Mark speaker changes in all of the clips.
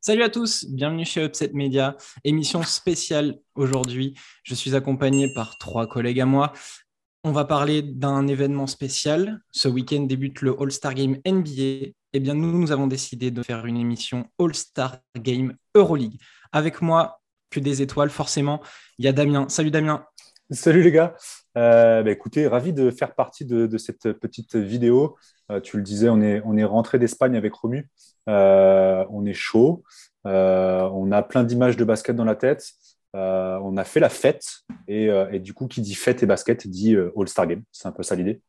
Speaker 1: Salut à tous, bienvenue chez Upset Media, émission spéciale aujourd'hui. Je suis accompagné par trois collègues à moi. On va parler d'un événement spécial. Ce week-end débute le All-Star Game NBA. Eh bien, nous, nous avons décidé de faire une émission All-Star Game Euroleague. Avec moi, que des étoiles, forcément, il y a Damien. Salut Damien.
Speaker 2: Salut les gars. Euh, bah, écoutez, ravi de faire partie de, cette petite vidéo. Euh, tu le disais, on est, rentré d'Espagne avec Romu. Euh, on est chaud. on a plein d'images de basket dans la tête. On a fait la fête et, du coup, qui dit fête et basket dit All-Star Game. C'est un peu ça l'idée.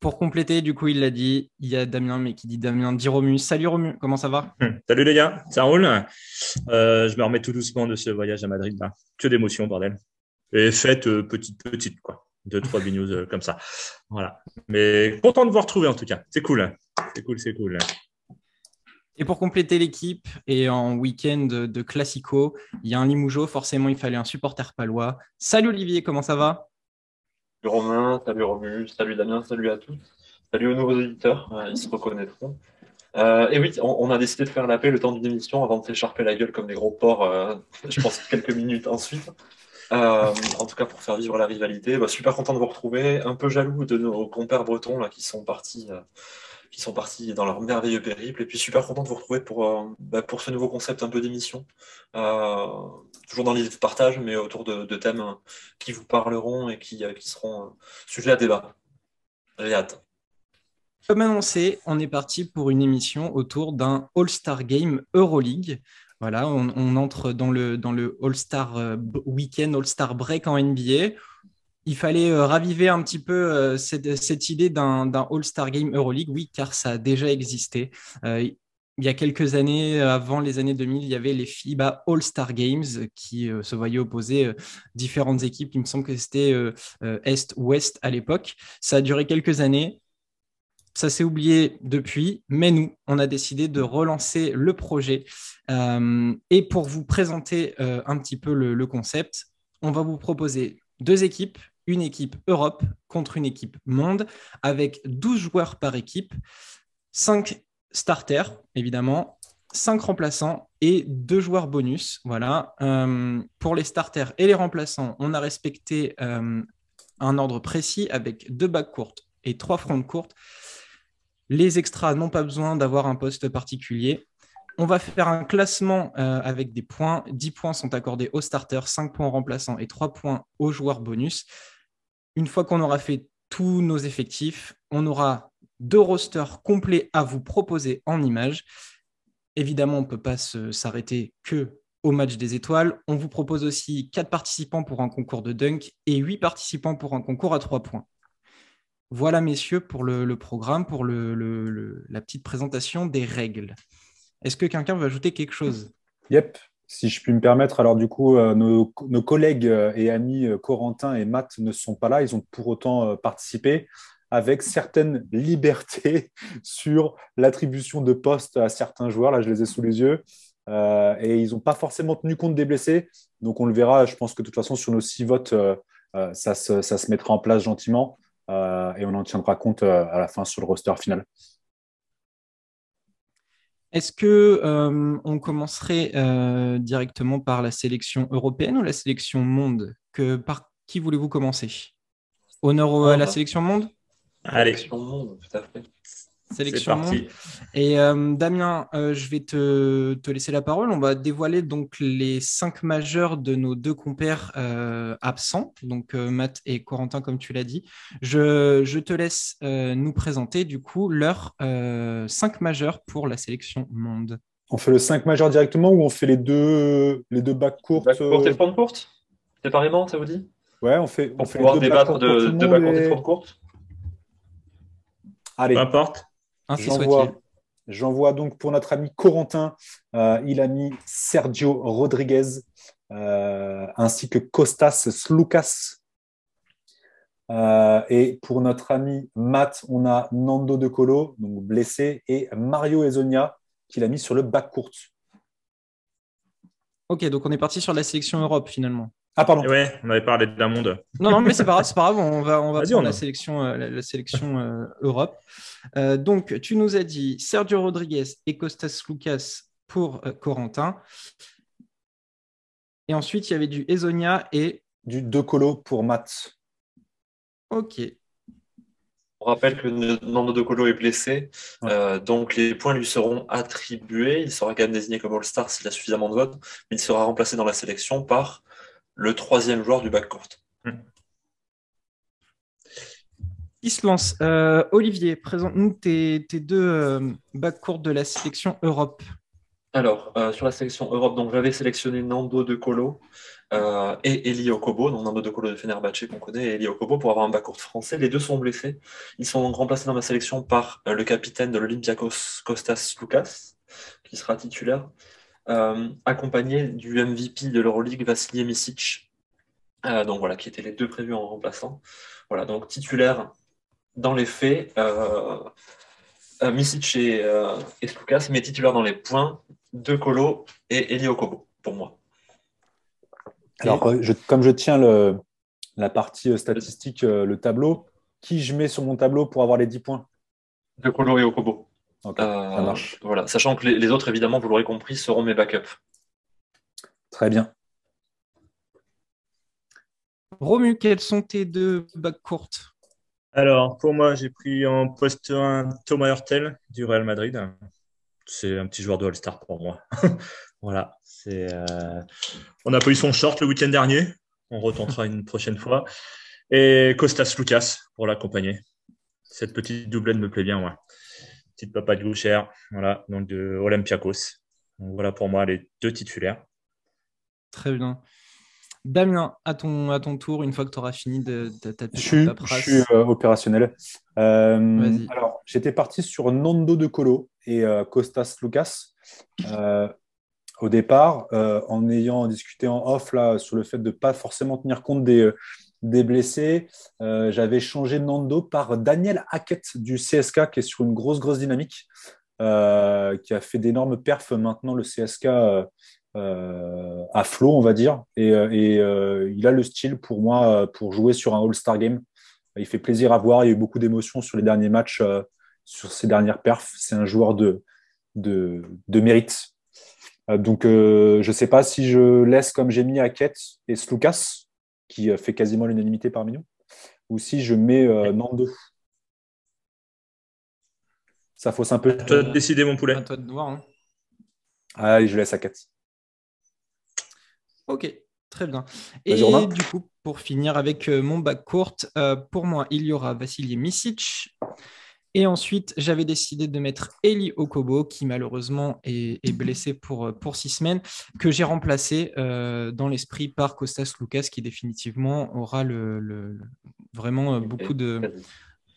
Speaker 1: Pour compléter, du coup, il l'a dit, il y a Damien, mais qui dit Damien, dit Romu. Salut Romu, comment ça va?
Speaker 3: Hum, Salut les gars, ça roule? Je me remets tout doucement de ce voyage à Madrid. Là. Que d'émotions, bordel. Et fête petite, petite, quoi. Deux, trois news comme ça. Voilà. Mais content de vous retrouver en tout cas. C'est cool. C'est cool, c'est cool.
Speaker 1: Et pour compléter l'équipe, et en week-end de Classico, il y a un Limougeau, forcément il fallait un supporter palois. Salut Olivier, comment ça va?
Speaker 4: Salut Romain, salut Romu, salut Damien, salut à tous. Salut aux nouveaux auditeurs, euh, ils se reconnaîtront. Euh, et oui, on, a décidé de faire la paix le temps d'une émission avant de s'écharper la gueule comme des gros porcs, euh, je pense quelques minutes ensuite. en tout cas, pour faire vivre la rivalité. Bah, super content de vous retrouver. Un peu jaloux de nos compères bretons là, qui sont partis qui sont partis dans leur merveilleux périple. Et puis super content de vous retrouver pour, euh, bah, pour ce nouveau concept un peu d'émission. Euh, toujours dans l'idée de partage, mais autour de, thèmes qui vous parleront et qui, euh, qui seront sujets à débat. J'ai hâte.
Speaker 1: Comme annoncé, on est parti pour une émission autour d'un All-Star Game Euroleague. Voilà, on, entre dans le, dans le All-Star Weekend, All-Star Break en NBA il fallait euh, raviver un petit peu euh, cette, idée d'un All-Star Game Euroleague, oui, car ça a déjà existé. Euh, il y a quelques années, avant les années 2000, il y avait les FIBA All-Star Games qui se voyaient opposer différentes équipes. Il me semble que c'était Est-Ouest à l'époque. Ça a duré quelques années. Ça s'est oublié depuis, mais nous, on a décidé de relancer le projet. et pour vous présenter un petit peu le concept, on va vous proposer deux équipes une équipe Europe contre une équipe monde avec 12 joueurs par équipe, 5 starters évidemment, 5 remplaçants et 2 joueurs bonus. Voilà. Euh, pour les starters et les remplaçants, on a respecté euh, un ordre précis avec deux bacs courtes et trois fronts courtes. Les extras n'ont pas besoin d'avoir un poste particulier. On va faire un classement euh, avec des points. 10 points sont accordés aux starters, 5 points remplaçants et 3 points aux joueurs bonus. Une fois qu'on aura fait tous nos effectifs, on aura deux rosters complets à vous proposer en images. Évidemment, on ne peut pas s'arrêter que au match des étoiles. On vous propose aussi quatre participants pour un concours de dunk et huit participants pour un concours à trois points. Voilà, messieurs, pour le, programme, pour la petite présentation des règles. Est-ce que quelqu'un veut ajouter quelque chose?
Speaker 2: Yep. Si je puis me permettre, alors du coup, euh, nos, collègues euh, et amis euh, Corentin et Matt ne sont pas là. Ils ont pour autant participé avec certaines libertés sur l'attribution de postes à certains joueurs. Là, je les ai sous les yeux. et ils n'ont pas forcément tenu compte des blessés. Donc, on le verra. Je pense que de toute façon, sur nos six votes, ça, se, ça, se, mettra en place gentiment. et on en tiendra compte à la fin sur le roster final.
Speaker 1: Est-ce que euh, on commencerait euh, directement par la sélection européenne ou la sélection monde? Que, Par qui voulez-vous commencer? Honneur à la sélection monde?
Speaker 4: Allez. Sélection monde, tout à fait.
Speaker 1: Sélection Et euh, Damien, euh, je vais te, laisser la parole. On va dévoiler donc les cinq majeurs de nos deux compères euh, absents, donc Matt et Corentin, comme tu l'as dit. Je, te laisse nous présenter du coup leurs cinq majeurs pour la sélection monde.
Speaker 2: On fait le 5 majeur directement ou on fait les deux, les deux bacs courtes Bacs
Speaker 4: courtes et front courtes? Séparément, ça vous dit?
Speaker 2: Ouais, on fait,
Speaker 4: on fait les deux débattre de, de bacs courtes et front courtes?
Speaker 2: Allez.
Speaker 3: Peu importe.
Speaker 2: J'envoie donc pour notre ami Corentin, euh, il a mis Sergio Rodriguez euh, ainsi que Costas Slucas. Euh, et pour notre ami Matt, on a Nando De Colo, donc blessé, et Mario Ezonia, qu'il a mis sur le bac court.
Speaker 1: Ok, donc on est parti sur la sélection Europe finalement.
Speaker 2: Ah, pardon.
Speaker 3: Ouais, on avait parlé d'un monde.
Speaker 1: Non, non, mais c'est pas grave, c'est pas grave, on va, on va
Speaker 3: Vas-y,
Speaker 1: prendre
Speaker 3: on
Speaker 1: la
Speaker 3: a-
Speaker 1: sélection, euh, la, la sélection euh, Europe. Euh, donc, tu nous as dit Sergio Rodriguez et Costas Lucas pour euh, Corentin. Et ensuite, il y avait du Ezonia et.
Speaker 2: Du De Colo pour Matt.
Speaker 1: Ok.
Speaker 4: On rappelle que Nando De Colo est blessé,
Speaker 2: Ouais.
Speaker 4: euh, donc les points lui seront attribués. Il sera quand même désigné comme All-Star s'il a suffisamment de votes, mais il sera remplacé dans la sélection par le troisième joueur du bac court.
Speaker 1: Qui se lance Euh, Olivier, présente-nous tes, tes deux euh, bacs courts de la sélection Europe.
Speaker 4: Alors, euh, sur la sélection Europe, donc j'avais sélectionné Nando De Colo euh, et Eli Okobo, donc Nando De Colo de Fenerbahçe qu'on connaît, et Eli Okobo pour avoir un bas court français. Les deux sont blessés. Ils sont donc remplacés dans ma sélection par euh, le capitaine de l'Olympiakos, Kostas Loukas, qui sera titulaire, accompagné du MVP de l'Euroleague, Vassili Misic, euh, donc voilà, qui étaient les deux prévus en remplaçant. Voilà, donc titulaire dans les faits. Euh, euh, Misic et, euh, et mais titulaire dans les points, De Colo et Eli Okobo, pour moi.
Speaker 2: Alors, euh, je- comme je tiens le, la partie euh, statistique, euh, le tableau, qui je mets sur mon tableau pour avoir les 10 points?
Speaker 4: De Colo et Okobo. Euh,
Speaker 2: ça marche.
Speaker 4: Voilà, sachant que les, les autres, évidemment, vous l'aurez compris, seront mes backups.
Speaker 2: Très bien.
Speaker 1: Romu, quels sont tes deux bacs courtes?
Speaker 3: Alors, pour moi, j'ai pris en poste 1 Thomas Hurtel du Real Madrid. C'est un petit joueur de All-Star pour moi. voilà. C'est, euh, On n'a pas eu son short le week-end dernier. On retentera une prochaine fois. Et Costas Lucas pour l'accompagner. Cette petite doublette me plaît bien, moi. Petite papa de Goucher. Voilà. Donc de Olympiakos. Donc, voilà pour moi les deux titulaires.
Speaker 1: Très bien. Damien, à ton, à ton tour, une fois que tu auras fini de, de ta
Speaker 2: Je
Speaker 1: paperasse.
Speaker 2: je suis, euh, opérationnel. Euh, alors, j'étais parti sur Nando De Colo et euh, Costas Lucas euh, au départ, euh, en ayant discuté en off là, sur le fait de ne pas forcément tenir compte des, euh, des blessés. Euh, J'avais changé Nando par Daniel Hackett du CSK qui est sur une grosse, grosse dynamique, euh, qui a fait d'énormes perfs maintenant le CSK. euh, à flot, on va dire. Et, il a le style pour moi pour jouer sur un All-Star Game. Il fait plaisir à voir. Il y a eu beaucoup d'émotions sur les derniers matchs, sur ses dernières perfs. C'est un joueur de, de, mérite. Donc, je ne sais pas si je laisse comme j'ai mis Hackett et Slukas, qui euh, fait quasiment l'unanimité parmi nous, ou si je mets euh, Nando? Ça fausse un peu.
Speaker 3: À toi de décider, mon poulet.
Speaker 1: À toi de voir. hein.
Speaker 2: Allez, je laisse Hackett.
Speaker 1: Ok, très bien. Et du coup, pour finir avec euh, mon bac courte, euh, pour moi, il y aura Vassili Misic. Et ensuite, j'avais décidé de mettre Eli Okobo, qui malheureusement est, est blessé pour, euh, pour six semaines, que j'ai remplacé euh, dans l'esprit par Costas Lucas, qui définitivement aura le, le- le- vraiment euh, beaucoup de,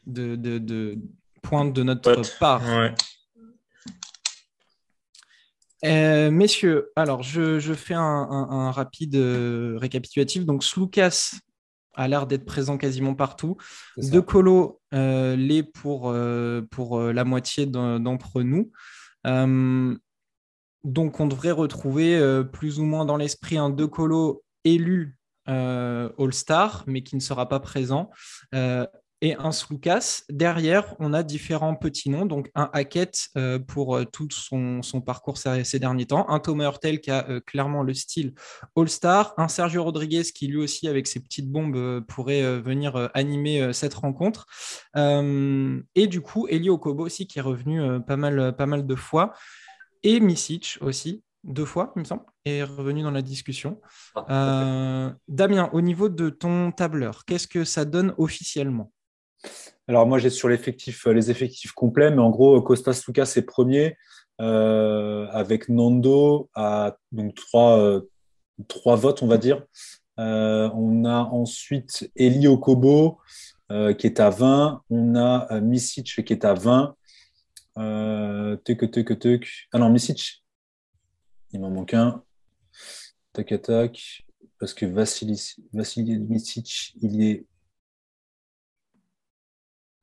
Speaker 1: de, de- de points de notre part.
Speaker 3: Ouais.
Speaker 1: Euh, messieurs, alors je, je fais un, un- un rapide euh, récapitulatif. Donc, Slukas a l'air d'être présent quasiment partout. De Colo euh, l'est pour, euh, pour euh, la moitié d'en- d'entre nous. Euh, donc, on devrait retrouver plus ou moins dans l'esprit un De Colo élu All-Star, mais qui ne sera pas présent. Et un Slukas. Derrière, on a différents petits noms. Donc, un Hackett euh, pour euh, tout son, son parcours ces, ces derniers temps. Un Thomas Hurtel qui a euh, clairement le style All-Star. Un Sergio Rodriguez qui, lui aussi, avec ses petites bombes, pourrait venir animer cette rencontre. Et du coup, Eli Okobo aussi qui est revenu pas, mal, pas mal de fois. Et Misic aussi, deux fois, il me semble, est revenu dans la discussion.
Speaker 4: Ah,
Speaker 1: Euh, Damien, au niveau de ton tableur, qu'est-ce que ça donne officiellement?
Speaker 2: Alors moi j'ai sur l'effectif, euh, les effectifs complets, mais en gros Costas Lucas est premier euh, avec Nando à donc trois, euh, votes on va dire. On a ensuite Eli Okobo qui est à 20, on a Misic qui est à 20. Euh, tuc, tuc, tuc. Ah non Misic, il m'en manque un. Tac tac, parce que Vassili, Vassili Misic il est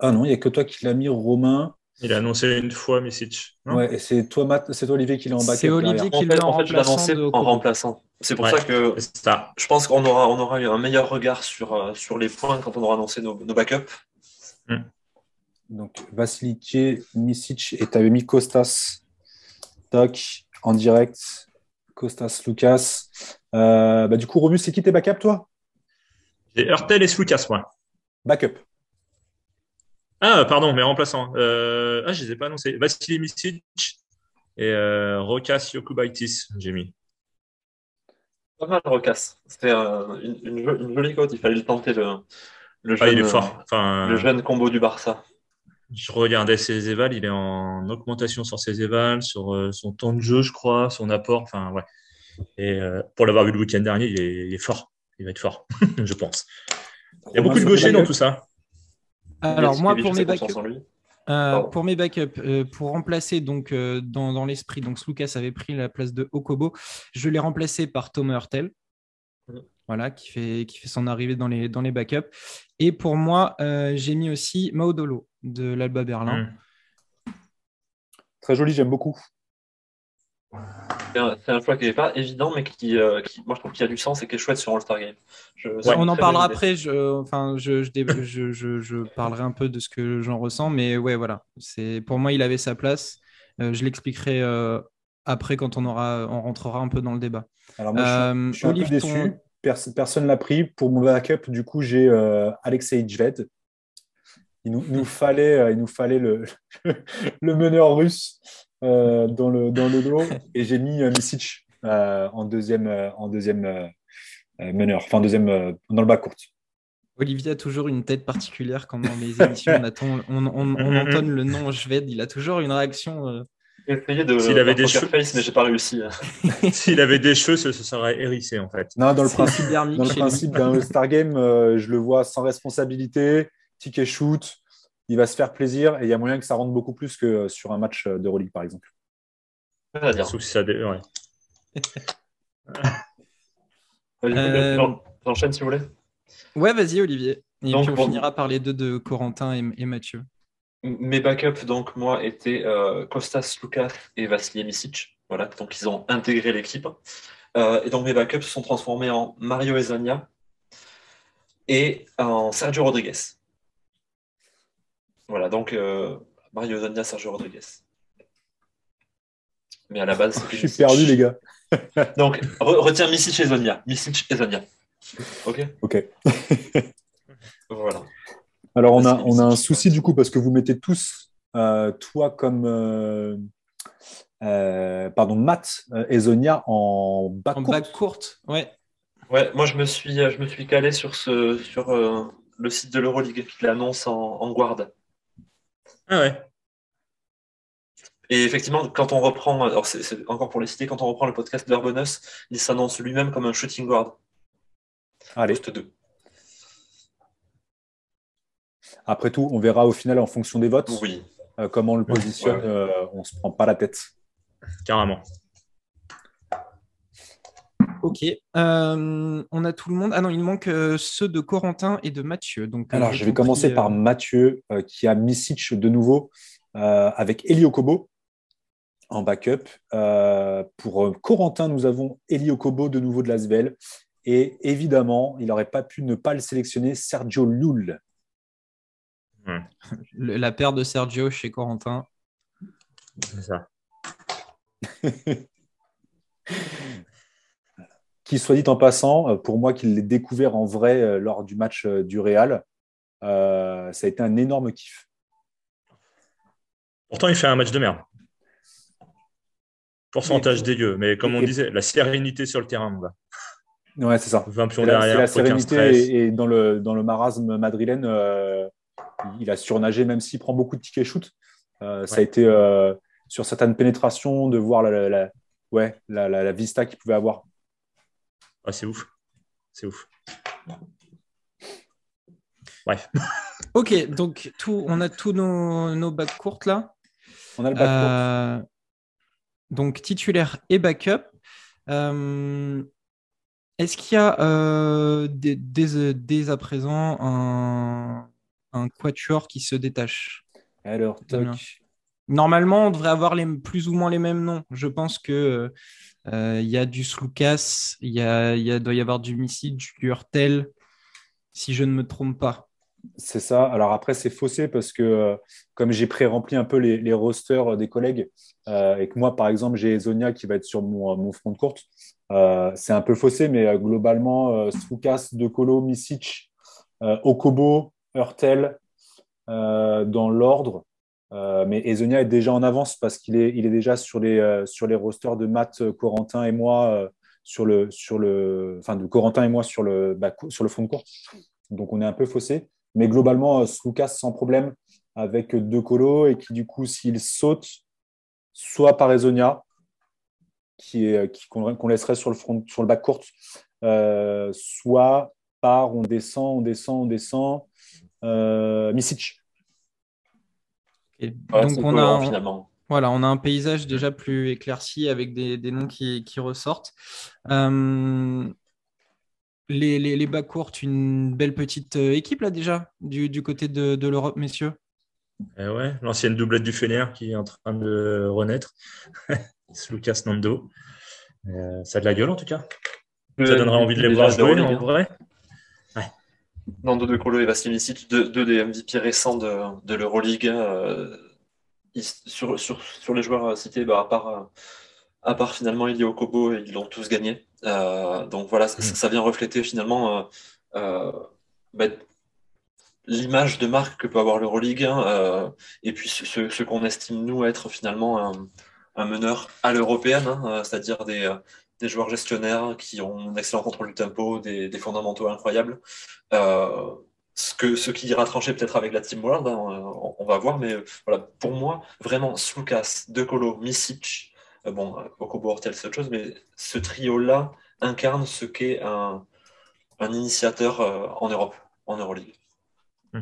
Speaker 2: ah non, il n'y a que toi qui l'as mis, Romain.
Speaker 3: Il a annoncé une fois Misic.
Speaker 2: Ouais, et c'est toi, Matt, c'est toi, Olivier, qui l'a en backup.
Speaker 1: C'est Olivier qui
Speaker 4: En
Speaker 1: l'a
Speaker 4: fait,
Speaker 1: en
Speaker 4: en fait, je l'ai
Speaker 1: remplaçant
Speaker 4: annoncé
Speaker 1: de
Speaker 4: en remplaçant. C'est pour
Speaker 3: Ouais.
Speaker 4: ça que
Speaker 3: ça.
Speaker 4: je pense qu'on aura, on aura un meilleur regard sur, euh, sur les points quand on aura annoncé nos, nos backups.
Speaker 2: Donc, Vasiliki, Misic, et tu avais mis Kostas. Tac, en direct. Kostas, Lucas. Euh, bah, du coup, Romus, c'est qui tes backups, toi?
Speaker 3: J'ai Hurtel et Slukas, moi.
Speaker 2: Backup.
Speaker 3: Ah, pardon, mais remplaçant. Euh... Ah, je les ai pas annoncés. Vassili Misic et euh, Rokas Yokubaitis, j'ai mis.
Speaker 4: Pas mal, Rocasse. C'était euh, une, une jo- une jolie cote. Il fallait le tenter, le, le,
Speaker 3: Ah,
Speaker 4: jeune,
Speaker 3: il est
Speaker 4: euh,
Speaker 3: fort. Enfin,
Speaker 4: le jeune combo du Barça.
Speaker 3: je regardais ses évals, il est en augmentation sur ses évals, sur son temps de jeu, je crois, son apport. Enfin, ouais. Et pour l'avoir vu le week-end dernier, il est, il est fort. Il va être fort, je pense. Il y a beaucoup de gauchers dans tout ça.
Speaker 1: Alors, moi,
Speaker 4: Yatsikevic,
Speaker 1: pour mes euh, pour mes backups, euh, pour remplacer donc euh, dans, dans l'esprit, donc Lucas avait pris la place de Okobo, je l'ai remplacé par Thomas Hurtel,
Speaker 4: Mhm.
Speaker 1: voilà, qui fait, qui fait son arrivée dans les, dans les backups. Et pour moi, euh, j'ai mis aussi Maudolo de l'Alba Berlin.
Speaker 3: Mm.
Speaker 2: Très joli, j'aime beaucoup.
Speaker 4: C'est un, choix qui n'est pas évident, mais qui, euh, qui- moi, je trouve qu'il y a du sens et qui est chouette sur All-Star Game. Je-
Speaker 1: on en parlera après. Je, enfin, je, je, dé- je, je- je parlerai un peu de ce que j'en ressens, mais ouais, voilà. C'est pour moi, il avait sa place. Euh, je l'expliquerai euh, après quand on aura, on rentrera un peu dans le débat.
Speaker 2: Alors, moi, je suis,
Speaker 1: Euh,
Speaker 2: je suis un peu déçu.
Speaker 1: ton-
Speaker 2: Pers- personne ne l'a pris. Pour mon backup, du coup, j'ai euh, Alexei Jved. Il nous, il nous fallait, il nous fallait le, le meneur russe euh, dans, le, dans le lot. Et j'ai mis euh, Misic euh, en deuxième, euh, en deuxième meneur, enfin deuxième euh, dans le bas court.
Speaker 1: Olivier a toujours une tête particulière quand dans les émissions on, attend- on, on- on entonne le nom Shved. Il a toujours une réaction.
Speaker 4: J'ai essayé de
Speaker 3: S'il avait
Speaker 4: faire
Speaker 3: des cheveux-
Speaker 4: face, mais j'ai pas réussi.
Speaker 3: S'il avait des cheveux, ce, ce serait hérissé, en fait.
Speaker 2: Non, dans le principe, dans le principe d'un All-Star Game, euh, je le vois sans responsabilité, ticket shoot. Il va se faire plaisir et il y a moyen que ça rentre beaucoup plus que euh, sur un match de Euroleague, par exemple.
Speaker 3: Si ça dé- ouais.
Speaker 1: Euh,
Speaker 4: J'en- J'enchaîne si vous voulez.
Speaker 1: Ouais, vas-y, Olivier. Et
Speaker 4: Donc,
Speaker 1: puis on
Speaker 4: bon.
Speaker 1: finira par les deux de Corentin et, et Mathieu.
Speaker 4: Mes backups, donc, moi, étaient euh, Kostas Lukas et Vasilij Misic. Voilà, donc ils ont intégré l'équipe. Euh, et donc, mes backups se sont transformés en Mario Ezania et en Sergio Rodriguez. Voilà, donc euh, Mario Ezania, Sergio Rodriguez. Mais à la base,
Speaker 2: Je suis perdu, les gars.
Speaker 4: Donc, re- retiens Misic et Zonia. Misic et Zonia. Ok?
Speaker 2: Ok.
Speaker 4: Voilà.
Speaker 2: Alors, on a,
Speaker 4: Vas-y,
Speaker 2: on a un souci du coup parce que vous mettez tous, euh, toi comme, euh, euh, pardon, Matt et Zonia en bas
Speaker 1: En
Speaker 2: court.
Speaker 1: bac courte, ouais.
Speaker 4: Ouais, moi je me suis, je me suis calé sur, ce, sur euh, le site de l'Euroleague qui l'annonce en, en guard.
Speaker 3: Ah ouais.
Speaker 4: Et effectivement, quand on reprend, alors c'est c'est encore pour les citer, quand on reprend le podcast d'Urbanus, il s'annonce lui-même comme un shooting guard,
Speaker 2: Allez,
Speaker 4: poste 2.
Speaker 2: après tout, on verra au final en fonction des votes
Speaker 4: Oui.
Speaker 2: euh, comment on le positionne.
Speaker 4: Ouais.
Speaker 2: euh, on se prend pas la tête.
Speaker 3: Carrément.
Speaker 1: Ok. Euh, on a tout le monde. Ah non, il manque euh, ceux de Corentin et de Mathieu. Donc, euh,
Speaker 2: Alors, je vais commencer par Mathieu euh, qui a Misic de nouveau euh, avec Elio Kobo en backup. Euh, pour euh, Corentin, nous avons Elio Kobo de nouveau de l'Asvel. Et évidemment, il n'aurait pas pu ne pas le sélectionner, Sergio Llull.
Speaker 1: le- la paire de Sergio chez Corentin.
Speaker 3: C'est ça.
Speaker 2: qui, soit dit en passant, euh, pour moi qui l'ai découvert en vrai euh, lors du match euh, du Real, euh, ça a été un énorme kiff.
Speaker 3: Pourtant, il fait un match de merde. Pourcentage
Speaker 2: Et-
Speaker 3: dégueu. Mais comme on
Speaker 2: et-
Speaker 3: disait, la sérénité sur le terrain, mon gars.
Speaker 2: Ouais, c'est ça.
Speaker 3: 20 pions derrière,
Speaker 2: la sérénité et, et dans, le, dans le marasme madrilène, euh, il a surnagé même s'il prend beaucoup de tickets shoot. Euh, Ça a été euh, sur certaines pénétrations de voir la, la- la- ouais, la vista qu'il pouvait avoir.
Speaker 3: Ah, c'est ouf. C'est ouf. Bref.
Speaker 1: Ok, donc tout, on a tous nos, nos bacs courtes là.
Speaker 2: On a le backcourt.
Speaker 1: Euh, donc titulaire et backup. Euh, Est-ce qu'il y a euh, dès, dès- dès à présent un, un quatuor qui se détache?
Speaker 2: Alors, toc.
Speaker 1: Normalement, on devrait avoir plus ou moins les mêmes noms. Je pense que il y a du Slukas, il doit y avoir du Missile, du Hurtel, si je ne me trompe pas.
Speaker 2: C'est ça. Alors après, c'est faussé parce que comme j'ai pré-rempli un peu les, rosters des collègues et que moi, par exemple, j'ai Zonia qui va être sur mon, mon front de courte, c'est un peu faussé, mais globalement, Slukas, De Colo, Misic, Okobo, Hurtel, dans l'ordre. Mais Ezonia est déjà en avance parce qu'il est, il est déjà sur les, sur les rosters de Matt, Corentin et moi sur le, sur le, enfin de Corentin et moi sur le, bah, sur le fond de course. Donc on est un peu faussé. Mais globalement, Lucas sans problème avec deux colos et qui du coup, s'il saute, soit par Ezonia, qui est qui, qu'on, laisserait sur le sur le bac court, euh, soit par on descend, on descend, on descend, euh, Misic.
Speaker 1: donc on a finalement. Voilà, on a un paysage déjà plus éclairci avec des, noms qui, ressortent. Euh, les, les, bas courtes, une belle petite euh, équipe là déjà du, côté de, l'Europe, messieurs?
Speaker 3: Eh ouais, l'ancienne doublette du Fener qui est en train de renaître. Lucas Nando. Euh, ça a de la gueule en tout cas. Ça donnerait envie de les voir jouer en vrai.
Speaker 4: Nando de Colo et Vasilicic, deux, deux, des MVP récents de, de l'Euroleague. Euh, sur, sur, sur, les joueurs cités, bah, à, part, à part finalement Ilio Kobo, ils l'ont tous gagné. Euh, donc voilà, mm. ça, vient refléter finalement euh, euh, bah, l'image de marque que peut avoir l'Euroleague hein, et puis ce, qu'on estime nous être finalement un, meneur à l'européenne, hein, c'est-à-dire des, des, joueurs gestionnaires qui ont un excellent contrôle du tempo, des, fondamentaux incroyables. ce, que, ce qui ira trancher peut-être avec la Team World, hein, on, va voir, mais voilà, pour moi, vraiment, Slukas, De Colo, Misic, euh, bon, Okobo Hortel, c'est autre chose, mais ce trio-là incarne ce qu'est un, initiateur euh, en Europe, en Euroleague. Hmm.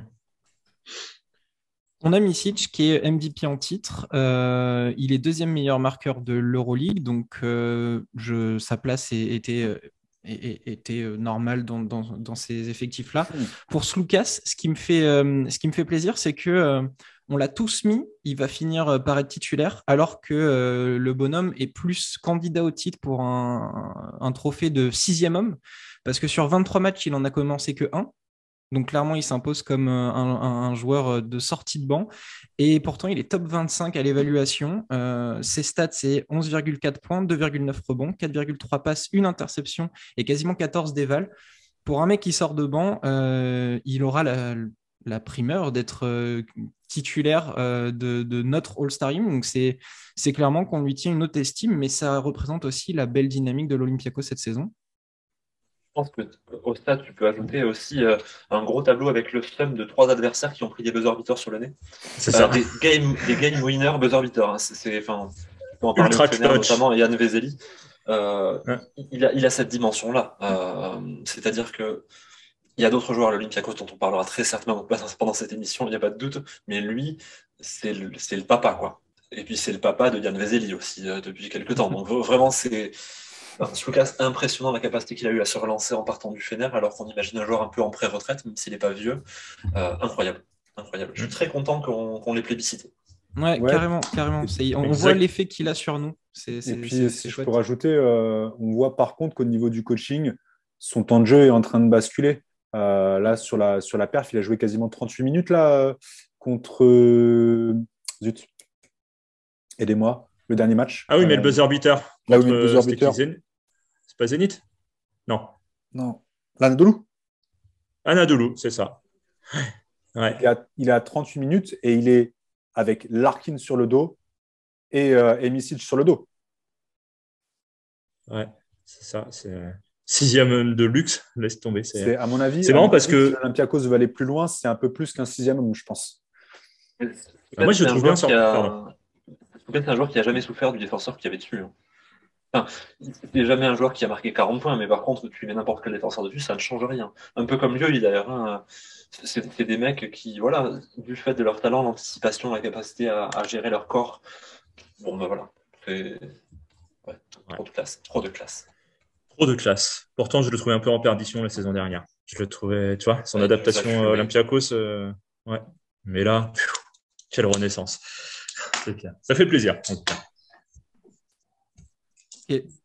Speaker 1: On a Misic qui est MVP en titre. Euh, il est deuxième meilleur marqueur de l'Euroleague, donc je, sa place était, était normale dans, dans, ces effectifs-là. Hmm. Pour Slukas, ce qui me fait, ce qui me fait plaisir, c'est que on l'a tous mis, il va finir euh, par être titulaire, alors que euh, le bonhomme est plus candidat au titre pour un, trophée de sixième homme, parce que sur 23 matchs, il en a commencé que un. Donc clairement, il s'impose comme euh, un, joueur de sortie de banc. Et pourtant, il est top 25 à l'évaluation. ses stats, c'est 11,4 points, 2,9 rebonds, 4,3 passes, une interception et quasiment 14 dévals. Pour un mec qui sort de banc, il aura la, primeur d'être euh, titulaire euh, de, notre All-Star Team. Donc, c'est, clairement qu'on lui tient une haute estime, mais ça représente aussi la belle dynamique de l'Olympiakos cette saison.
Speaker 4: Je pense qu'au stade, tu peux ajouter aussi euh, un gros tableau avec le sum de trois adversaires qui ont pris des buzzer beaters sur le nez. C'est ça. Des game, des game winners buzzer beaters. Hein. C'est, enfin, on en parler au notamment Yann Vezeli. il, a, il a cette dimension-là. c'est-à-dire que il y a d'autres joueurs à l'Olympiakos dont on parlera très certainement pendant cette émission, il n'y a pas de doute, mais lui, c'est le, le, papa, quoi. Et puis c'est le papa de Yann Vezeli aussi euh, depuis quelques temps. Donc vraiment, c'est Slukas impressionnant la capacité qu'il a eu à se relancer en partant du Fener, alors qu'on imagine un joueur un peu en pré-retraite, même s'il n'est pas vieux. Euh, incroyable, incroyable. Je suis très content qu'on l'ait plébiscité.
Speaker 1: Ouais, carrément, carrément. On voit l'effet qu'il a sur nous.
Speaker 2: Et puis, si je peux rajouter, euh, on voit par contre qu'au niveau du coaching, son temps de jeu est en train de basculer. Euh, là, sur la, sur la perf, il a joué quasiment 38 minutes là, contre. Zut. Aidez-moi. Le dernier match.
Speaker 3: Ah oui, mais le buzzer beater.
Speaker 2: Là, oui, le buzzer beater.
Speaker 3: C'est pas Zénith Non.
Speaker 2: Non. L'Anadolu?
Speaker 3: Anadolu, c'est ça.
Speaker 2: Ouais. Il, a, il, a, 38 minutes et il est avec Larkin sur le dos et, euh, sur le dos.
Speaker 3: Ouais, c'est ça. C'est sixième de luxe, laisse tomber.
Speaker 2: C'est à mon avis.
Speaker 3: C'est marrant parce que
Speaker 2: l'Olympiakos veut aller plus loin, c'est un peu plus qu'un sixième homme, je pense.
Speaker 3: moi, je trouve bien ça.
Speaker 4: C'est un joueur qui a jamais souffert du défenseur qui avait dessus. Hein. Enfin, c'est jamais un joueur qui a marqué 40 points, mais par contre, tu mets n'importe quel défenseur dessus, ça ne change rien. Un peu comme Lieu, d'ailleurs. Hein. C'est des mecs qui, voilà, du fait de leur talent, l'anticipation, la capacité à, gérer leur corps, bon ben voilà, c'est trop de classe, trop de classe
Speaker 3: de classe. Pourtant, je le trouvais un peu en perdition la saison dernière. Je le trouvais, tu vois, son adaptation Olympiakos, euh, ouais. Mais là, quelle renaissance. Ça fait plaisir.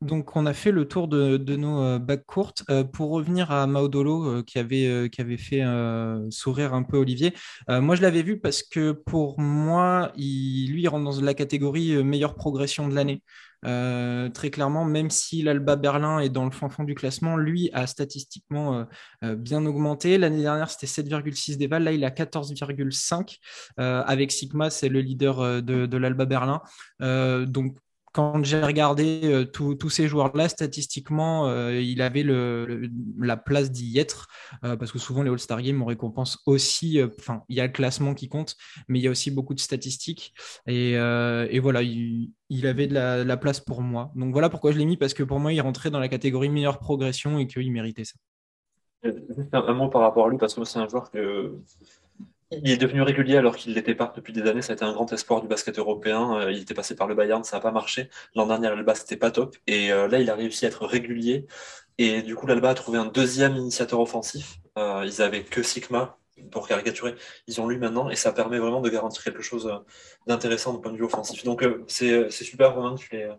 Speaker 1: Donc, on a fait le tour de, nos euh, bacs courtes. Euh, pour revenir à Maudolo, euh, qui, avait, qui avait fait sourire un peu Olivier, moi, je l'avais vu parce que pour moi, il, lui, il rentre dans la catégorie meilleure progression de l'année. très clairement, même si l'Alba Berlin est dans le fond fond du classement, lui a statistiquement bien augmenté. L'année dernière, c'était 7,6 déval. Là, il a 14,5. avec Sigma, c'est le leader de, de l'Alba Berlin. donc, quand j'ai regardé euh, tous ces joueurs-là, statistiquement, euh, il avait la place d'y être, euh, parce que souvent les All-Star Games, on récompense aussi, enfin, il y a le classement qui compte, mais il y a aussi beaucoup de statistiques. Et, voilà, il, avait de la, place pour moi. Donc voilà pourquoi je l'ai mis, parce que pour moi, il rentrait dans la catégorie meilleure progression et qu'il méritait ça.
Speaker 4: un mot par rapport à lui, parce que c'est un joueur que il est devenu régulier alors qu'il ne l'était pas depuis des années. Ça a été un grand espoir du basket européen. Euh, il était passé par le Bayern, ça n'a pas marché. L'an dernier, l'Alba, c'était pas top. Et euh, là, il a réussi à être régulier. Et du coup, l'Alba a trouvé un deuxième initiateur offensif. Euh, ils avaient que Sigma, pour caricaturer. Ils ont lui maintenant. Et ça permet vraiment de garantir quelque chose d'intéressant du point de vue offensif. Donc, c'est super, Romain, que tu l'aies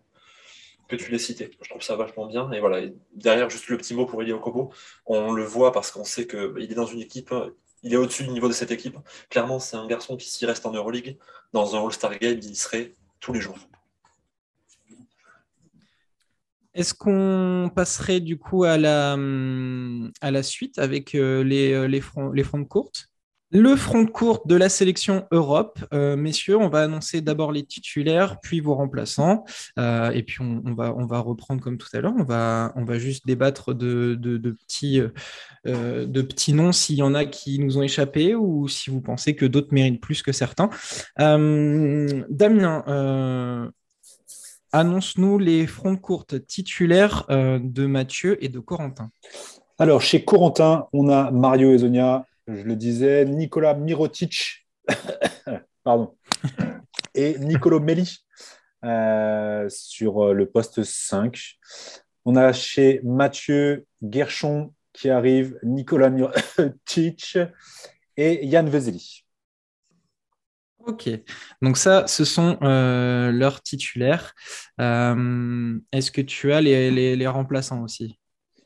Speaker 4: que tu cité. Je trouve ça vachement bien. Et voilà, derrière, juste le petit mot pour Eli Okobo, on le voit parce qu'on sait qu'il est dans une équipe, il est au-dessus du niveau de cette équipe. Clairement, c'est un garçon qui, s'y reste en Euroleague, dans un All-Star Game, il serait tous les jours.
Speaker 1: Est-ce qu'on passerait du coup à la, la suite avec euh, les, euh, les, fronts, le front de courte de la sélection Europe, euh, messieurs, on va annoncer d'abord les titulaires, puis vos remplaçants, euh, et puis on, va, reprendre comme tout à l'heure. On va, juste débattre de, petits, euh, de petits noms s'il y en a qui nous ont échappé ou si vous pensez que d'autres méritent plus que certains. Damien, annonce-nous les fronts courtes titulaires de Mathieu et de Corentin.
Speaker 2: Alors, chez Corentin, on a Mario Ezonia, je le disais, Nicolas Mirotic, pardon, et Nicolo Melli euh, sur euh, le poste 5. On a chez Mathieu Guerchon qui arrive, Nicolas Mirotic et Yann Vezeli.
Speaker 1: Ok, donc ça, ce sont euh, leurs titulaires. Est-ce que tu as les remplaçants aussi?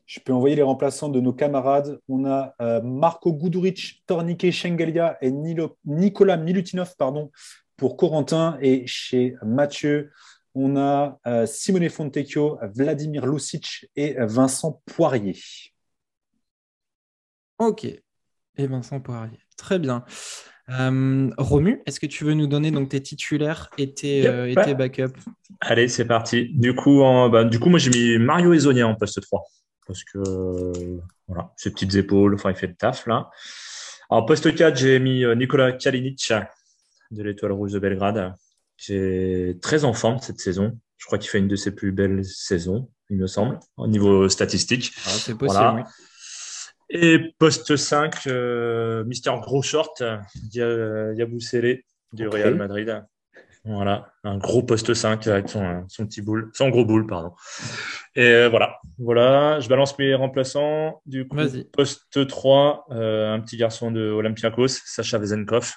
Speaker 2: Je peux envoyer les remplaçants de nos camarades. On a euh, Marco Guduric, Tornike Shengelia et Nicolas Milutinov pardon, pour Corentin. Et chez Mathieu, on a euh, Simone Fontecchio, Vladimir Lucic et Vincent Poirier.
Speaker 1: Ok. Et Vincent Poirier. Très bien. Euh, Romu, est-ce que tu veux nous donner donc tes titulaires et tes, backups?
Speaker 3: Allez, c'est parti. Du coup, bah, du coup moi j'ai mis Mario Ezonia en poste 3 parce que voilà, ses petites épaules, enfin, il fait le taf là. En poste 4, j'ai mis euh, Nicolas Kalinic de l'Étoile Rouge de Belgrade, qui est très en forme cette saison. Je crois qu'il fait une de ses plus belles saisons, il me semble, au niveau statistique.
Speaker 1: Ah, c'est possible, oui.
Speaker 3: Et poste 5, euh, Mister Gros Short, Yabusele du Real Madrid. Voilà, un gros poste 5 avec son, petit boule, son gros boule, pardon. Et euh, voilà, voilà, je balance mes remplaçants. Du coup, poste 3, euh, un petit garçon de Olympiakos, Sacha Vezenkov,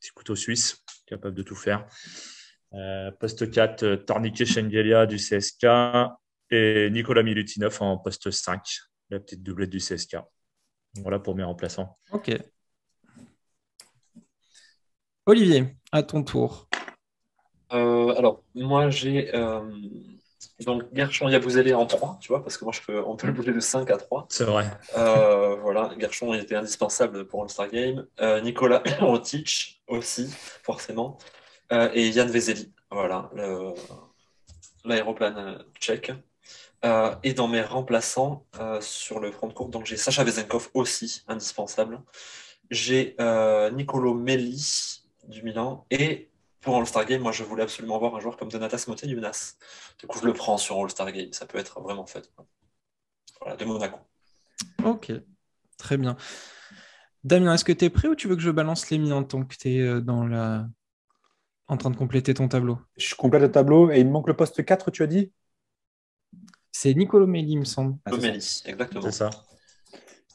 Speaker 3: petit couteau suisse, capable de tout faire. Euh, poste 4, Tornike Shengelia du CSK et Nicolas Milutinov en poste 5, la petite doublette du CSK. Voilà pour mes remplaçants.
Speaker 1: Ok. Olivier, à ton tour.
Speaker 4: Euh, alors, moi, j'ai euh, donc Gershon Yabouzélé en 3, tu vois, parce que moi, je peux, on peut le bouger de 5 à 3.
Speaker 3: C'est vrai.
Speaker 4: Euh, voilà, Gershon il était indispensable pour le Star Game. Nicolas Rotic aussi, forcément. et Yann Vezeli, voilà, l'aéroplane tchèque. et dans mes remplaçants sur le front de course, donc j'ai Sacha Vezenkov aussi, indispensable. J'ai Nicolo Melli du Milan et pour All-Star Game, moi, je voulais absolument voir un joueur comme Donatas Moté-Yunas. Du coup, je le prends sur All-Star Game. Ça peut être vraiment fait. Voilà, de Monaco.
Speaker 1: Ok, très bien. Damien, est-ce que tu es prêt ou tu veux que je balance les miens tant que tu es euh, dans la... en train de compléter ton tableau?
Speaker 2: Je complète le tableau et il me manque le poste 4, tu as dit?
Speaker 1: C'est Nicolo Melli, il me semble.
Speaker 4: Ah, exactement.
Speaker 3: C'est ça.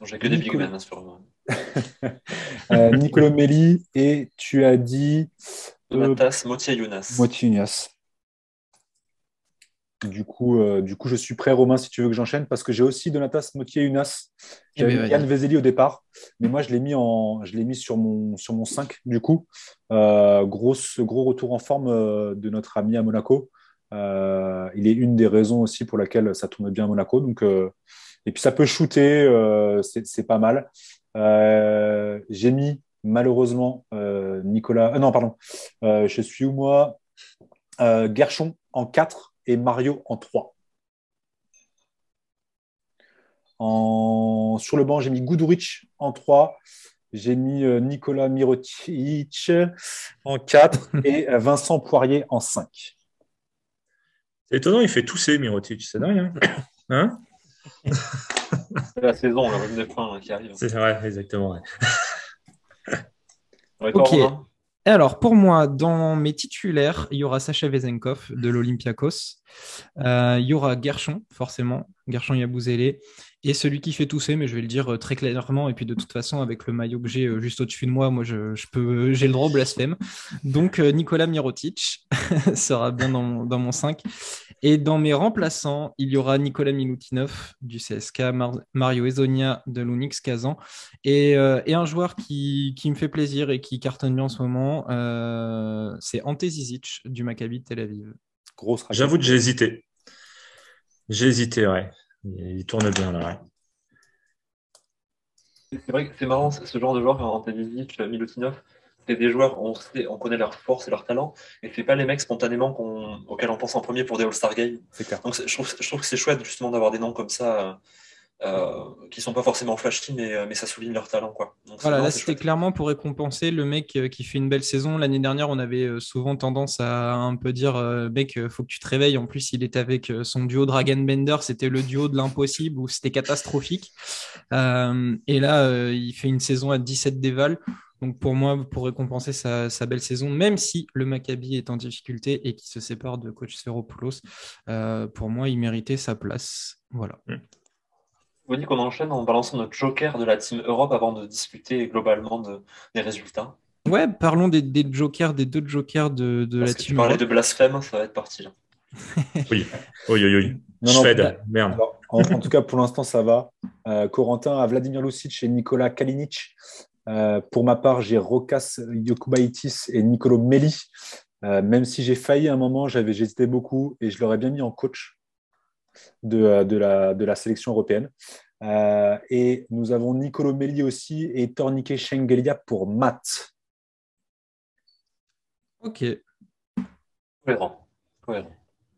Speaker 4: J'ai que des big men hein, sur
Speaker 2: euh, Nicolo Melli, et tu as dit
Speaker 4: Donatas Motiayunas.
Speaker 2: Motiayunas. Du coup, euh, du coup, je suis prêt, Romain, si tu veux que j'enchaîne, parce que j'ai aussi Donatas Motiayunas.
Speaker 1: Eh ben,
Speaker 2: J'avais
Speaker 1: vas-y.
Speaker 2: Yann Vezeli au départ, mais moi, je l'ai mis, en, je l'ai mis sur, mon, sur mon 5, du coup. Euh, gros, gros retour en forme euh, de notre ami à Monaco. Euh, il est une des raisons aussi pour laquelle ça tourne bien à Monaco. Donc, euh, et puis, ça peut shooter, euh, c'est, c'est pas mal. Euh, j'ai mis, malheureusement, euh, Nicolas... ah non, pardon. Euh, je suis où, moi Euh, Gershon en 4 et Mario en 3. En... Sur le banc, j'ai mis Guduric en 3. J'ai mis euh, Nicolas Mirotic en 4 et euh, Vincent Poirier en 5.
Speaker 3: C'est étonnant, il fait tousser Mirotic, c'est dingue. Hein, Hein
Speaker 4: C'est la saison, le rhume des points hein, qui arrive.
Speaker 3: c'est vrai, exactement. ouais.
Speaker 1: Ok. Et alors, pour moi, dans mes titulaires, il y aura Sacha Vezenkov de l'Olympiakos. Euh, il y aura Gershon, forcément, Gershon Yabouzélé. Et celui qui fait tousser, mais je vais le dire euh, très clairement. Et puis, de toute façon, avec le maillot que j'ai euh, juste au-dessus de moi, moi, je, je peux, j'ai le droit au blasphème. Donc, euh, Nicolas Mirotic sera bien dans mon, dans mon 5. Et dans mes remplaçants, il y aura Nicolas Milutinov du CSK, Mar- Mario Ezonia de l'Unix Kazan. Et, euh, et un joueur qui, qui me fait plaisir et qui cartonne bien en ce moment, euh, c'est Ante Zizic du Maccabi de Tel Aviv.
Speaker 2: Grosse.
Speaker 3: J'avoue que j'ai hésité. J'ai hésité, ouais. Il tourne bien là, ouais.
Speaker 4: C'est vrai que c'est marrant, ce genre de joueurs, Antelizic, Milutinov, c'est des joueurs, on, sait, on connaît leur force et leur talent, et c'est pas les mecs spontanément auxquels on pense en premier pour des All-Star Games.
Speaker 2: C'est clair.
Speaker 4: Donc je trouve, je trouve que c'est chouette justement d'avoir des noms comme ça, euh, qui sont pas forcément flashy, mais, euh, mais ça souligne leur talent. Quoi. Donc, c'est-
Speaker 1: Voilà, là c'était clairement pour récompenser le mec euh, qui fait une belle saison. L'année dernière, on avait euh, souvent tendance à un peu dire mec, faut que tu te réveilles. En plus, il était avec son duo Dragon Bender, c'était le duo de l'impossible où c'était catastrophique. Euh, et là, euh, il fait une saison à 17 déval. Donc pour moi, pour récompenser sa, sa belle saison, même si le Maccabi est en difficulté et qui se sépare de coach Sferopoulos, euh, pour moi, il méritait sa place. Voilà.
Speaker 4: Vous dites qu'on enchaîne en balançant notre joker de la Team Europe avant de discuter globalement de- des résultats.
Speaker 1: Ouais, parlons des, des jokers, des deux jokers de, de la
Speaker 4: que tu
Speaker 1: team.
Speaker 4: parlais
Speaker 1: Europe.
Speaker 4: de blasphème, ça va être parti. là.
Speaker 3: Oui, oui, oui. oui.
Speaker 2: Non, non,
Speaker 3: Schwed, merde.
Speaker 2: Alors, en, en tout cas, pour l'instant, ça va. Euh, Corentin a Vladimir Lucic et Nicolas Kalinic. Euh, pour ma part, j'ai Rokas Yokubaitis et Nicolo Melli. Euh, même si j'ai failli à un moment, j'avais j'hésitais beaucoup et je l'aurais bien mis en coach de, euh, de, la, de la sélection européenne. Euh, et nous avons Nicolo Melli aussi et Tornike Shengelia pour Matt.
Speaker 1: Ok.
Speaker 4: Cohérent. Cohérent.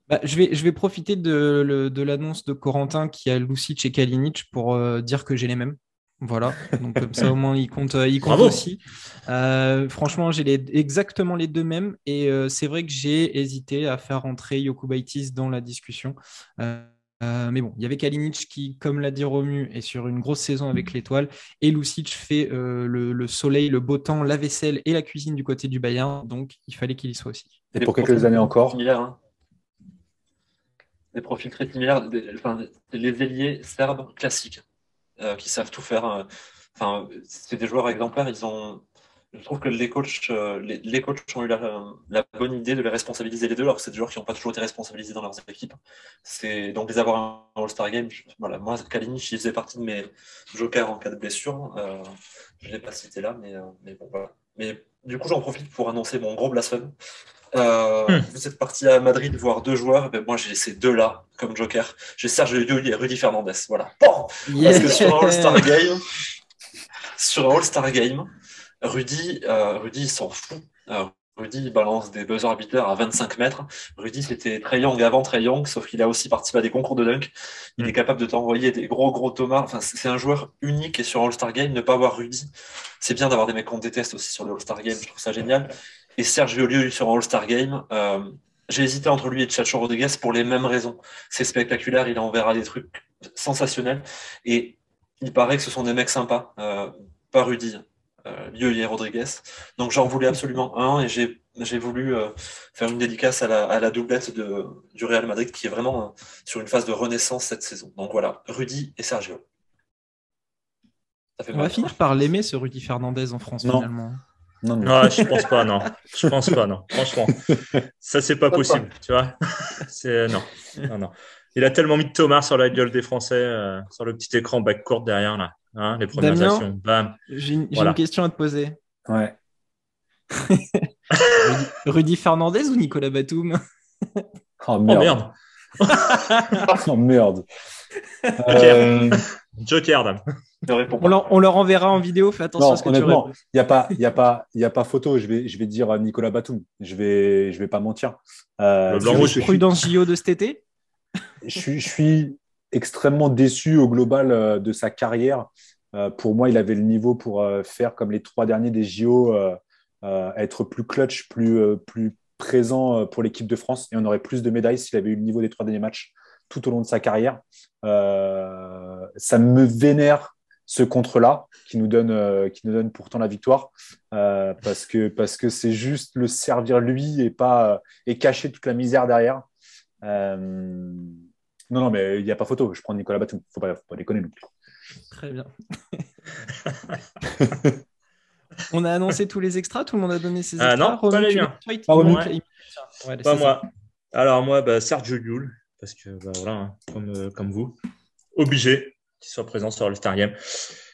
Speaker 1: Bah, je, vais, je vais profiter de, le- de l'annonce de Corentin qui a Lucic et Kalinic pour euh, dire que j'ai les mêmes. Voilà, donc comme ça au moins il compte, euh, il compte
Speaker 3: Bravo.
Speaker 1: aussi. Euh, franchement, j'ai les, exactement les deux mêmes et euh, c'est vrai que j'ai hésité à faire entrer Yokubaitis dans la discussion. Euh, euh, mais bon, il y avait Kalinic qui, comme l'a dit Romu, est sur une grosse saison avec l'étoile et Lucic fait euh, le, le soleil, le beau temps, la vaisselle et la cuisine du côté du Bayern, donc il fallait qu'il y soit aussi.
Speaker 2: Et pour quelques années encore.
Speaker 4: hein. Des profils très similaires, des- enfin, des- les ailiers serbes classiques euh, qui savent tout faire. euh. Enfin, c'est des joueurs exemplaires. Ils ont, je trouve que les coachs, euh, les, coachs ont eu la, bonne idée de les responsabiliser les deux, alors que c'est des joueurs qui n'ont pas toujours été responsabilisés dans leurs équipes. C'est donc les avoir en All-Star Game. voilà, moi, Kalinic, il faisait partie de mes jokers en cas de blessure. Je ne l'ai pas cité là, mais, mais bon, voilà. Mais du coup, j'en profite pour annoncer mon gros blasphème. Euh,
Speaker 3: Hmm.
Speaker 4: Vous êtes parti à Madrid voir deux joueurs, ben moi j'ai ces deux-là comme joker. J'ai Sergio Llull et Rudy Fernandez. Voilà. Bon Parce que sur un All-Star Game, sur un All-Star Game, Rudy, euh, Rudy il s'en fout. Euh, Rudy il balance des buzzer beaters à 25 mètres. Rudy c'était Trey Young avant Trey Young, sauf qu'il a aussi participé à des concours de dunk. Il est capable de t'envoyer des gros gros Thomas. Enfin, c'est c'est un joueur unique et sur un All-Star Game, ne pas avoir Rudy, c'est bien d'avoir des mecs qu'on déteste aussi sur le All-Star Game. Je trouve ça génial. Et Sergio Llull sur un All-Star Game. euh, j'ai hésité entre lui et Chacho Rodriguez pour les mêmes raisons. C'est spectaculaire, il enverra des trucs sensationnels. Et il paraît que ce sont des mecs sympas, euh, pas Rudy, euh, et Rodriguez. Donc j'en voulais absolument un et j'ai j'ai voulu euh, faire une dédicace à la, à la doublette de, du Real Madrid qui est vraiment euh, sur une phase de renaissance cette saison. Donc voilà, Rudy et Sergio. Ça fait
Speaker 1: On va finir par l'aimer, ce Rudy Fernandez en France,
Speaker 2: Non.
Speaker 1: finalement.
Speaker 2: Non, non.
Speaker 3: Non, je pense pas, non. Je pense pas, non. Franchement, ça, c'est pas possible, tu vois. C'est non. non, non. Il a tellement mis de Thomas sur la gueule des Français, euh, sur le petit écran back court derrière, là. Hein, les premières
Speaker 1: Damien
Speaker 3: actions. Bam.
Speaker 1: J'ai une, j'ai
Speaker 3: Voilà.
Speaker 1: une question à te poser.
Speaker 2: Ouais.
Speaker 1: Rudy, Rudy Fernandez ou Nicolas Batum?
Speaker 2: Oh
Speaker 3: Oh
Speaker 2: merde.
Speaker 3: merde.
Speaker 2: Oh merde. Euh,
Speaker 3: Joker, dame.
Speaker 4: Ne
Speaker 1: on leur, on leur enverra en vidéo, fais attention
Speaker 2: Non,
Speaker 1: à ce que
Speaker 2: honnêtement,
Speaker 1: tu réponds.
Speaker 2: Il n'y a, pas- y a, pas- y a pas photo. Je vais, je vais dire Nicolas Batum. Je vais, je vais pas mentir. Euh,
Speaker 3: Le blanc
Speaker 2: je- suis,
Speaker 1: Prudence JO de cet été?
Speaker 2: je suis- je suis extrêmement déçu au global euh, de sa carrière. Euh, pour moi, il avait le niveau pour euh, faire comme les trois derniers des JO, euh, euh, être plus clutch, plus, euh, plus présent euh, pour l'équipe de France. Et on aurait plus de médailles s'il avait eu le niveau des trois derniers matchs tout au long de sa carrière. Euh, ça me vénère ce contre-là qui nous donne euh, qui nous donne pourtant la victoire euh, parce que parce que c'est juste le servir lui et pas euh, et cacher toute la misère derrière. Euh, non non mais il n'y a pas photo. Je prends Nicolas Batum. Faut pas faut pas déconner non plus.
Speaker 1: Très bien. on a annoncé tous les extras, tout le monde a donné ses
Speaker 3: Ah
Speaker 1: extras.
Speaker 3: non,
Speaker 1: Romain,
Speaker 3: pas les miens.
Speaker 2: Pas.
Speaker 1: Ouais,
Speaker 3: moi.
Speaker 1: ça.
Speaker 3: Alors, moi, bah, Sergio Llull, parce que bah, voilà, hein, comme, euh, comme vous, obligé qu'il soit présent sur le Star Game.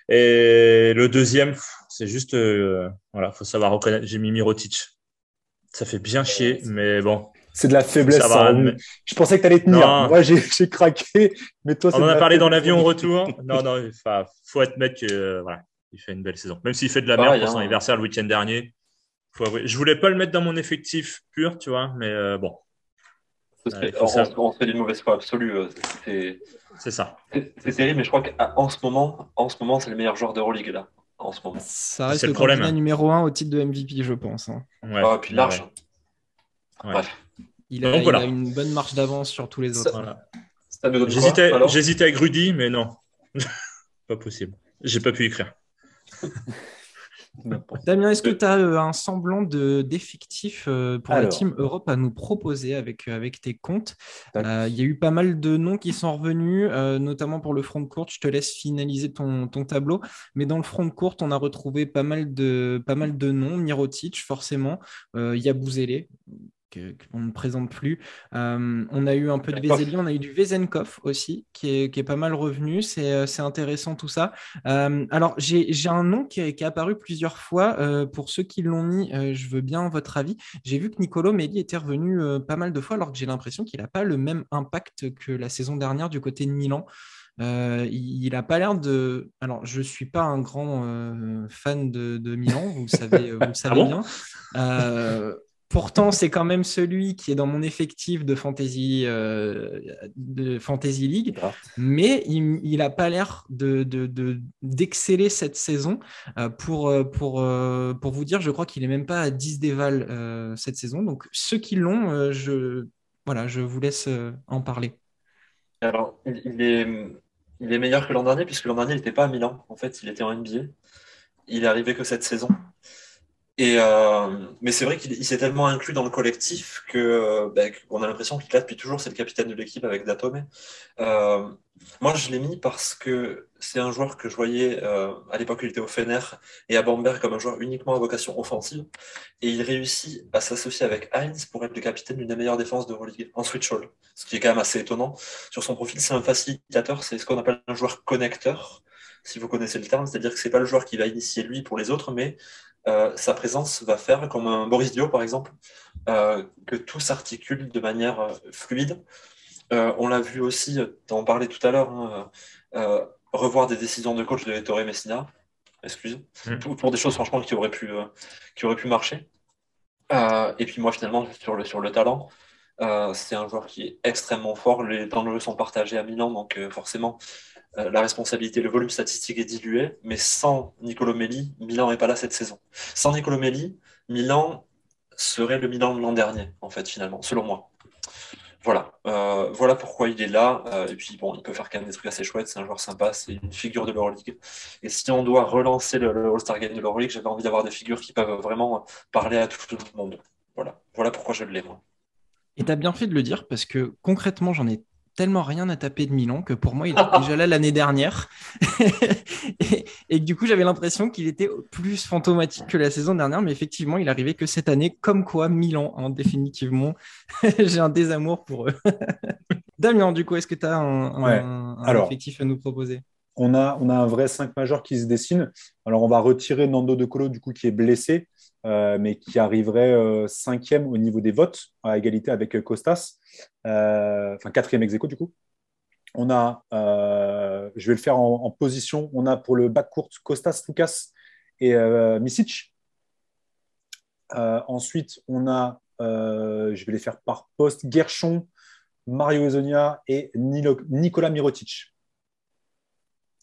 Speaker 3: Et le deuxième, c'est juste, euh, voilà, faut savoir reconnaître. J'ai mis Mirotic. Ça fait bien chier, mais bon.
Speaker 2: C'est de la faiblesse.
Speaker 3: Mais-
Speaker 2: Je pensais que tu allais tenir.
Speaker 3: Non.
Speaker 2: Moi j'ai craqué, mais toi c'est
Speaker 3: On en a parlé dans l'avion au retour. Non, non, il faut, admettre que euh, voilà, il fait une belle saison. Même s'il fait de la merde pour son
Speaker 4: hein.
Speaker 3: anniversaire le week-end dernier. Faut avouer. Je voulais pas le mettre dans mon effectif pur, tu vois, mais euh, bon, Ouais,
Speaker 4: on,
Speaker 3: ça.
Speaker 4: on se fait d'une mauvaise foi absolue. euh, C'est
Speaker 3: c'est ça.
Speaker 4: c'est- terrible, mais je crois qu'en ce moment, en ce moment, c'est le meilleur joueur d'Euroleague là. En ce moment.
Speaker 1: Ça reste
Speaker 3: C'est
Speaker 1: le,
Speaker 3: le problème,
Speaker 1: candidat
Speaker 3: hein.
Speaker 1: numéro un au titre de MVP, je pense. hein.
Speaker 3: Ouais.
Speaker 4: Ah, puis large.
Speaker 3: Ouais.
Speaker 4: Bref.
Speaker 1: Il, a,
Speaker 3: Donc
Speaker 1: il
Speaker 3: voilà.
Speaker 1: a une bonne marche d'avance sur tous les autres.
Speaker 3: Voilà.
Speaker 4: Alors?
Speaker 3: j'hésitais avec Rudy, mais non. pas possible. J'ai pas pu écrire.
Speaker 1: Damien, est-ce que tu as un semblant de, d'effectif euh, pour la. Team Europe à nous proposer avec, euh, avec tes comptes? Euh, Il y a eu pas mal de noms qui sont revenus, euh, notamment pour le front court. Je te laisse finaliser ton, ton tableau. Mais dans le front court, on a retrouvé pas mal de, pas mal de noms. Mirotic, forcément. Euh, que- qu'on ne présente plus. Euh, on a eu un peu de. Vezeli, on a eu du Vezenkov aussi, qui est, qui est pas mal revenu. C'est euh, intéressant tout ça. Euh, alors, j'ai un nom qui est, qui est apparu plusieurs fois. Euh, pour ceux qui l'ont mis, je veux bien votre avis. J'ai vu que Nicolo Melli était revenu pas mal de fois, alors que j'ai l'impression qu'il n'a pas le même impact que la saison dernière du côté de Milan. Euh, il n'a pas l'air de. Alors, je ne suis pas un grand euh, fan de, de Milan, vous le savez, vous le savez
Speaker 3: bon?
Speaker 1: bien. Euh, Pourtant, c'est quand même celui qui est dans mon effectif de Fantasy, euh, de Fantasy League
Speaker 2: Draft.
Speaker 1: mais il n'a pas l'air de, de- de- d'exceller cette saison. Euh, pour, euh, pour, euh, pour vous dire, je crois qu'il n'est même pas à 10 déval cette saison. Donc, ceux qui l'ont, je, voilà, je vous laisse en parler.
Speaker 4: Alors, il, il est, il est meilleur que l'an dernier, puisque l'an dernier, il n'était pas à Milan. En fait, il était en NBA. Il est arrivé que cette saison. Euh, mais c'est vrai qu'il il s'est tellement inclus dans le collectif que, euh, ben, qu'on a l'impression qu'il est là depuis toujours. C'est le capitaine de l'équipe avec Datome. Euh, moi, je l'ai mis parce que c'est un joueur que je voyais à l'époque où il était au Fener et à Bamberg comme un joueur uniquement à vocation offensive. Et il réussit à s'associer avec Heinz pour être le capitaine d'une des meilleures défenses de Euroleague en switch all. Ce qui est quand même assez étonnant. Sur son profil, c'est un facilitateur, c'est ce qu'on appelle un joueur connecteur, si vous connaissez le terme. C'est-à-dire que c'est pas le joueur qui va initier lui pour les autres, mais euh, sa présence va faire, comme un Boris Dio par exemple, euh, que tout s'articule de manière euh, fluide. On l'a vu aussi, on parlait tout à l'heure, hein, revoir des décisions de coach de Ettore Messina, excuse,
Speaker 3: Mm.
Speaker 4: pour des choses franchement qui auraient pu, qui auraient pu marcher. Et puis moi finalement sur le, sur le talent, euh, c'est un joueur qui est extrêmement fort. Les temps de jeu sont partagés à Milan, donc euh, forcément la responsabilité, le volume statistique est dilué. Mais sans Nicolo Melli, Milan n'est pas là cette saison. Sans Nicolo Melli, Milan serait le Milan de l'an dernier, en fait, finalement, selon moi. Voilà, Euh, voilà pourquoi il est là. Euh, et puis bon, il peut faire quand même des trucs assez chouettes. C'est un joueur sympa, c'est une figure de l'Euroleague. Et si on doit relancer le, le All-Star Game de l'Euroleague, j'avais envie d'avoir des figures qui peuvent vraiment parler à tout le monde. Voilà, voilà pourquoi je l'ai moi.
Speaker 1: Et tu as bien fait de le dire parce que concrètement, j'en ai tellement rien à taper de Milan que pour moi, il était déjà là l'année dernière. et, et, du coup, j'avais l'impression qu'il était plus fantomatique que la saison dernière, mais effectivement, il arrivait que cette année, comme quoi Milan, hein, définitivement, j'ai un désamour pour eux. Damien, du coup, est-ce que tu as un, un, effectif à nous proposer?
Speaker 2: on a, on a un vrai 5 majeur qui se dessine. Alors, on va retirer Nando De Colo, du coup, qui est blessé, euh, mais qui arriverait euh, cinquième au niveau des votes, à égalité avec Costas. Euh, enfin, quatrième ex du coup. On a, je vais le faire en, position, on a pour le bac court Costas, Lucas et Misic. ensuite, on a, je vais les faire par poste, Gershon, Mario Ezonia et Nicolas Mirotic.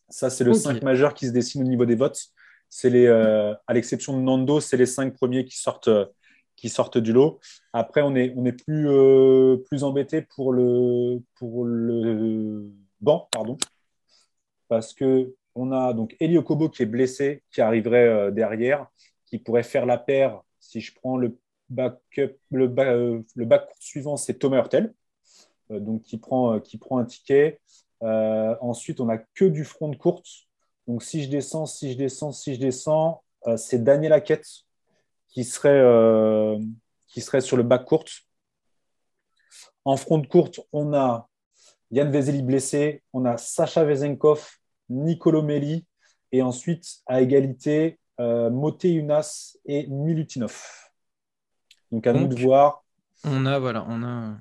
Speaker 2: Ça, c'est le 5 majeur qui se dessine au niveau des votes. C'est les, euh, à l'exception de Nando, c'est les 5 premiers qui sortent, sortent du lot. Après, on est, plus, euh, plus embêté pour le, le banc, pardon, parce que on a donc Eli Okobo qui est blessé, qui arriverait euh, derrière, qui pourrait faire la paire. Si je prends le backup, le, le back suivant, c'est Thomas Hurtel, donc qui prend, un ticket. Euh, ensuite, on n'a que du front de courte. Donc, si je descends, si je descends, si je descends, euh, c'est Daniel Hackett qui serait, euh, qui serait sur le bac courte. En front de courte, on a Yann Vezeli blessé, on a Sacha Vezenkov, Nicolo Melli, et ensuite, à égalité, euh, Moté Unas et Milutinov. Donc, à nous de voir.
Speaker 1: On a, voilà, on a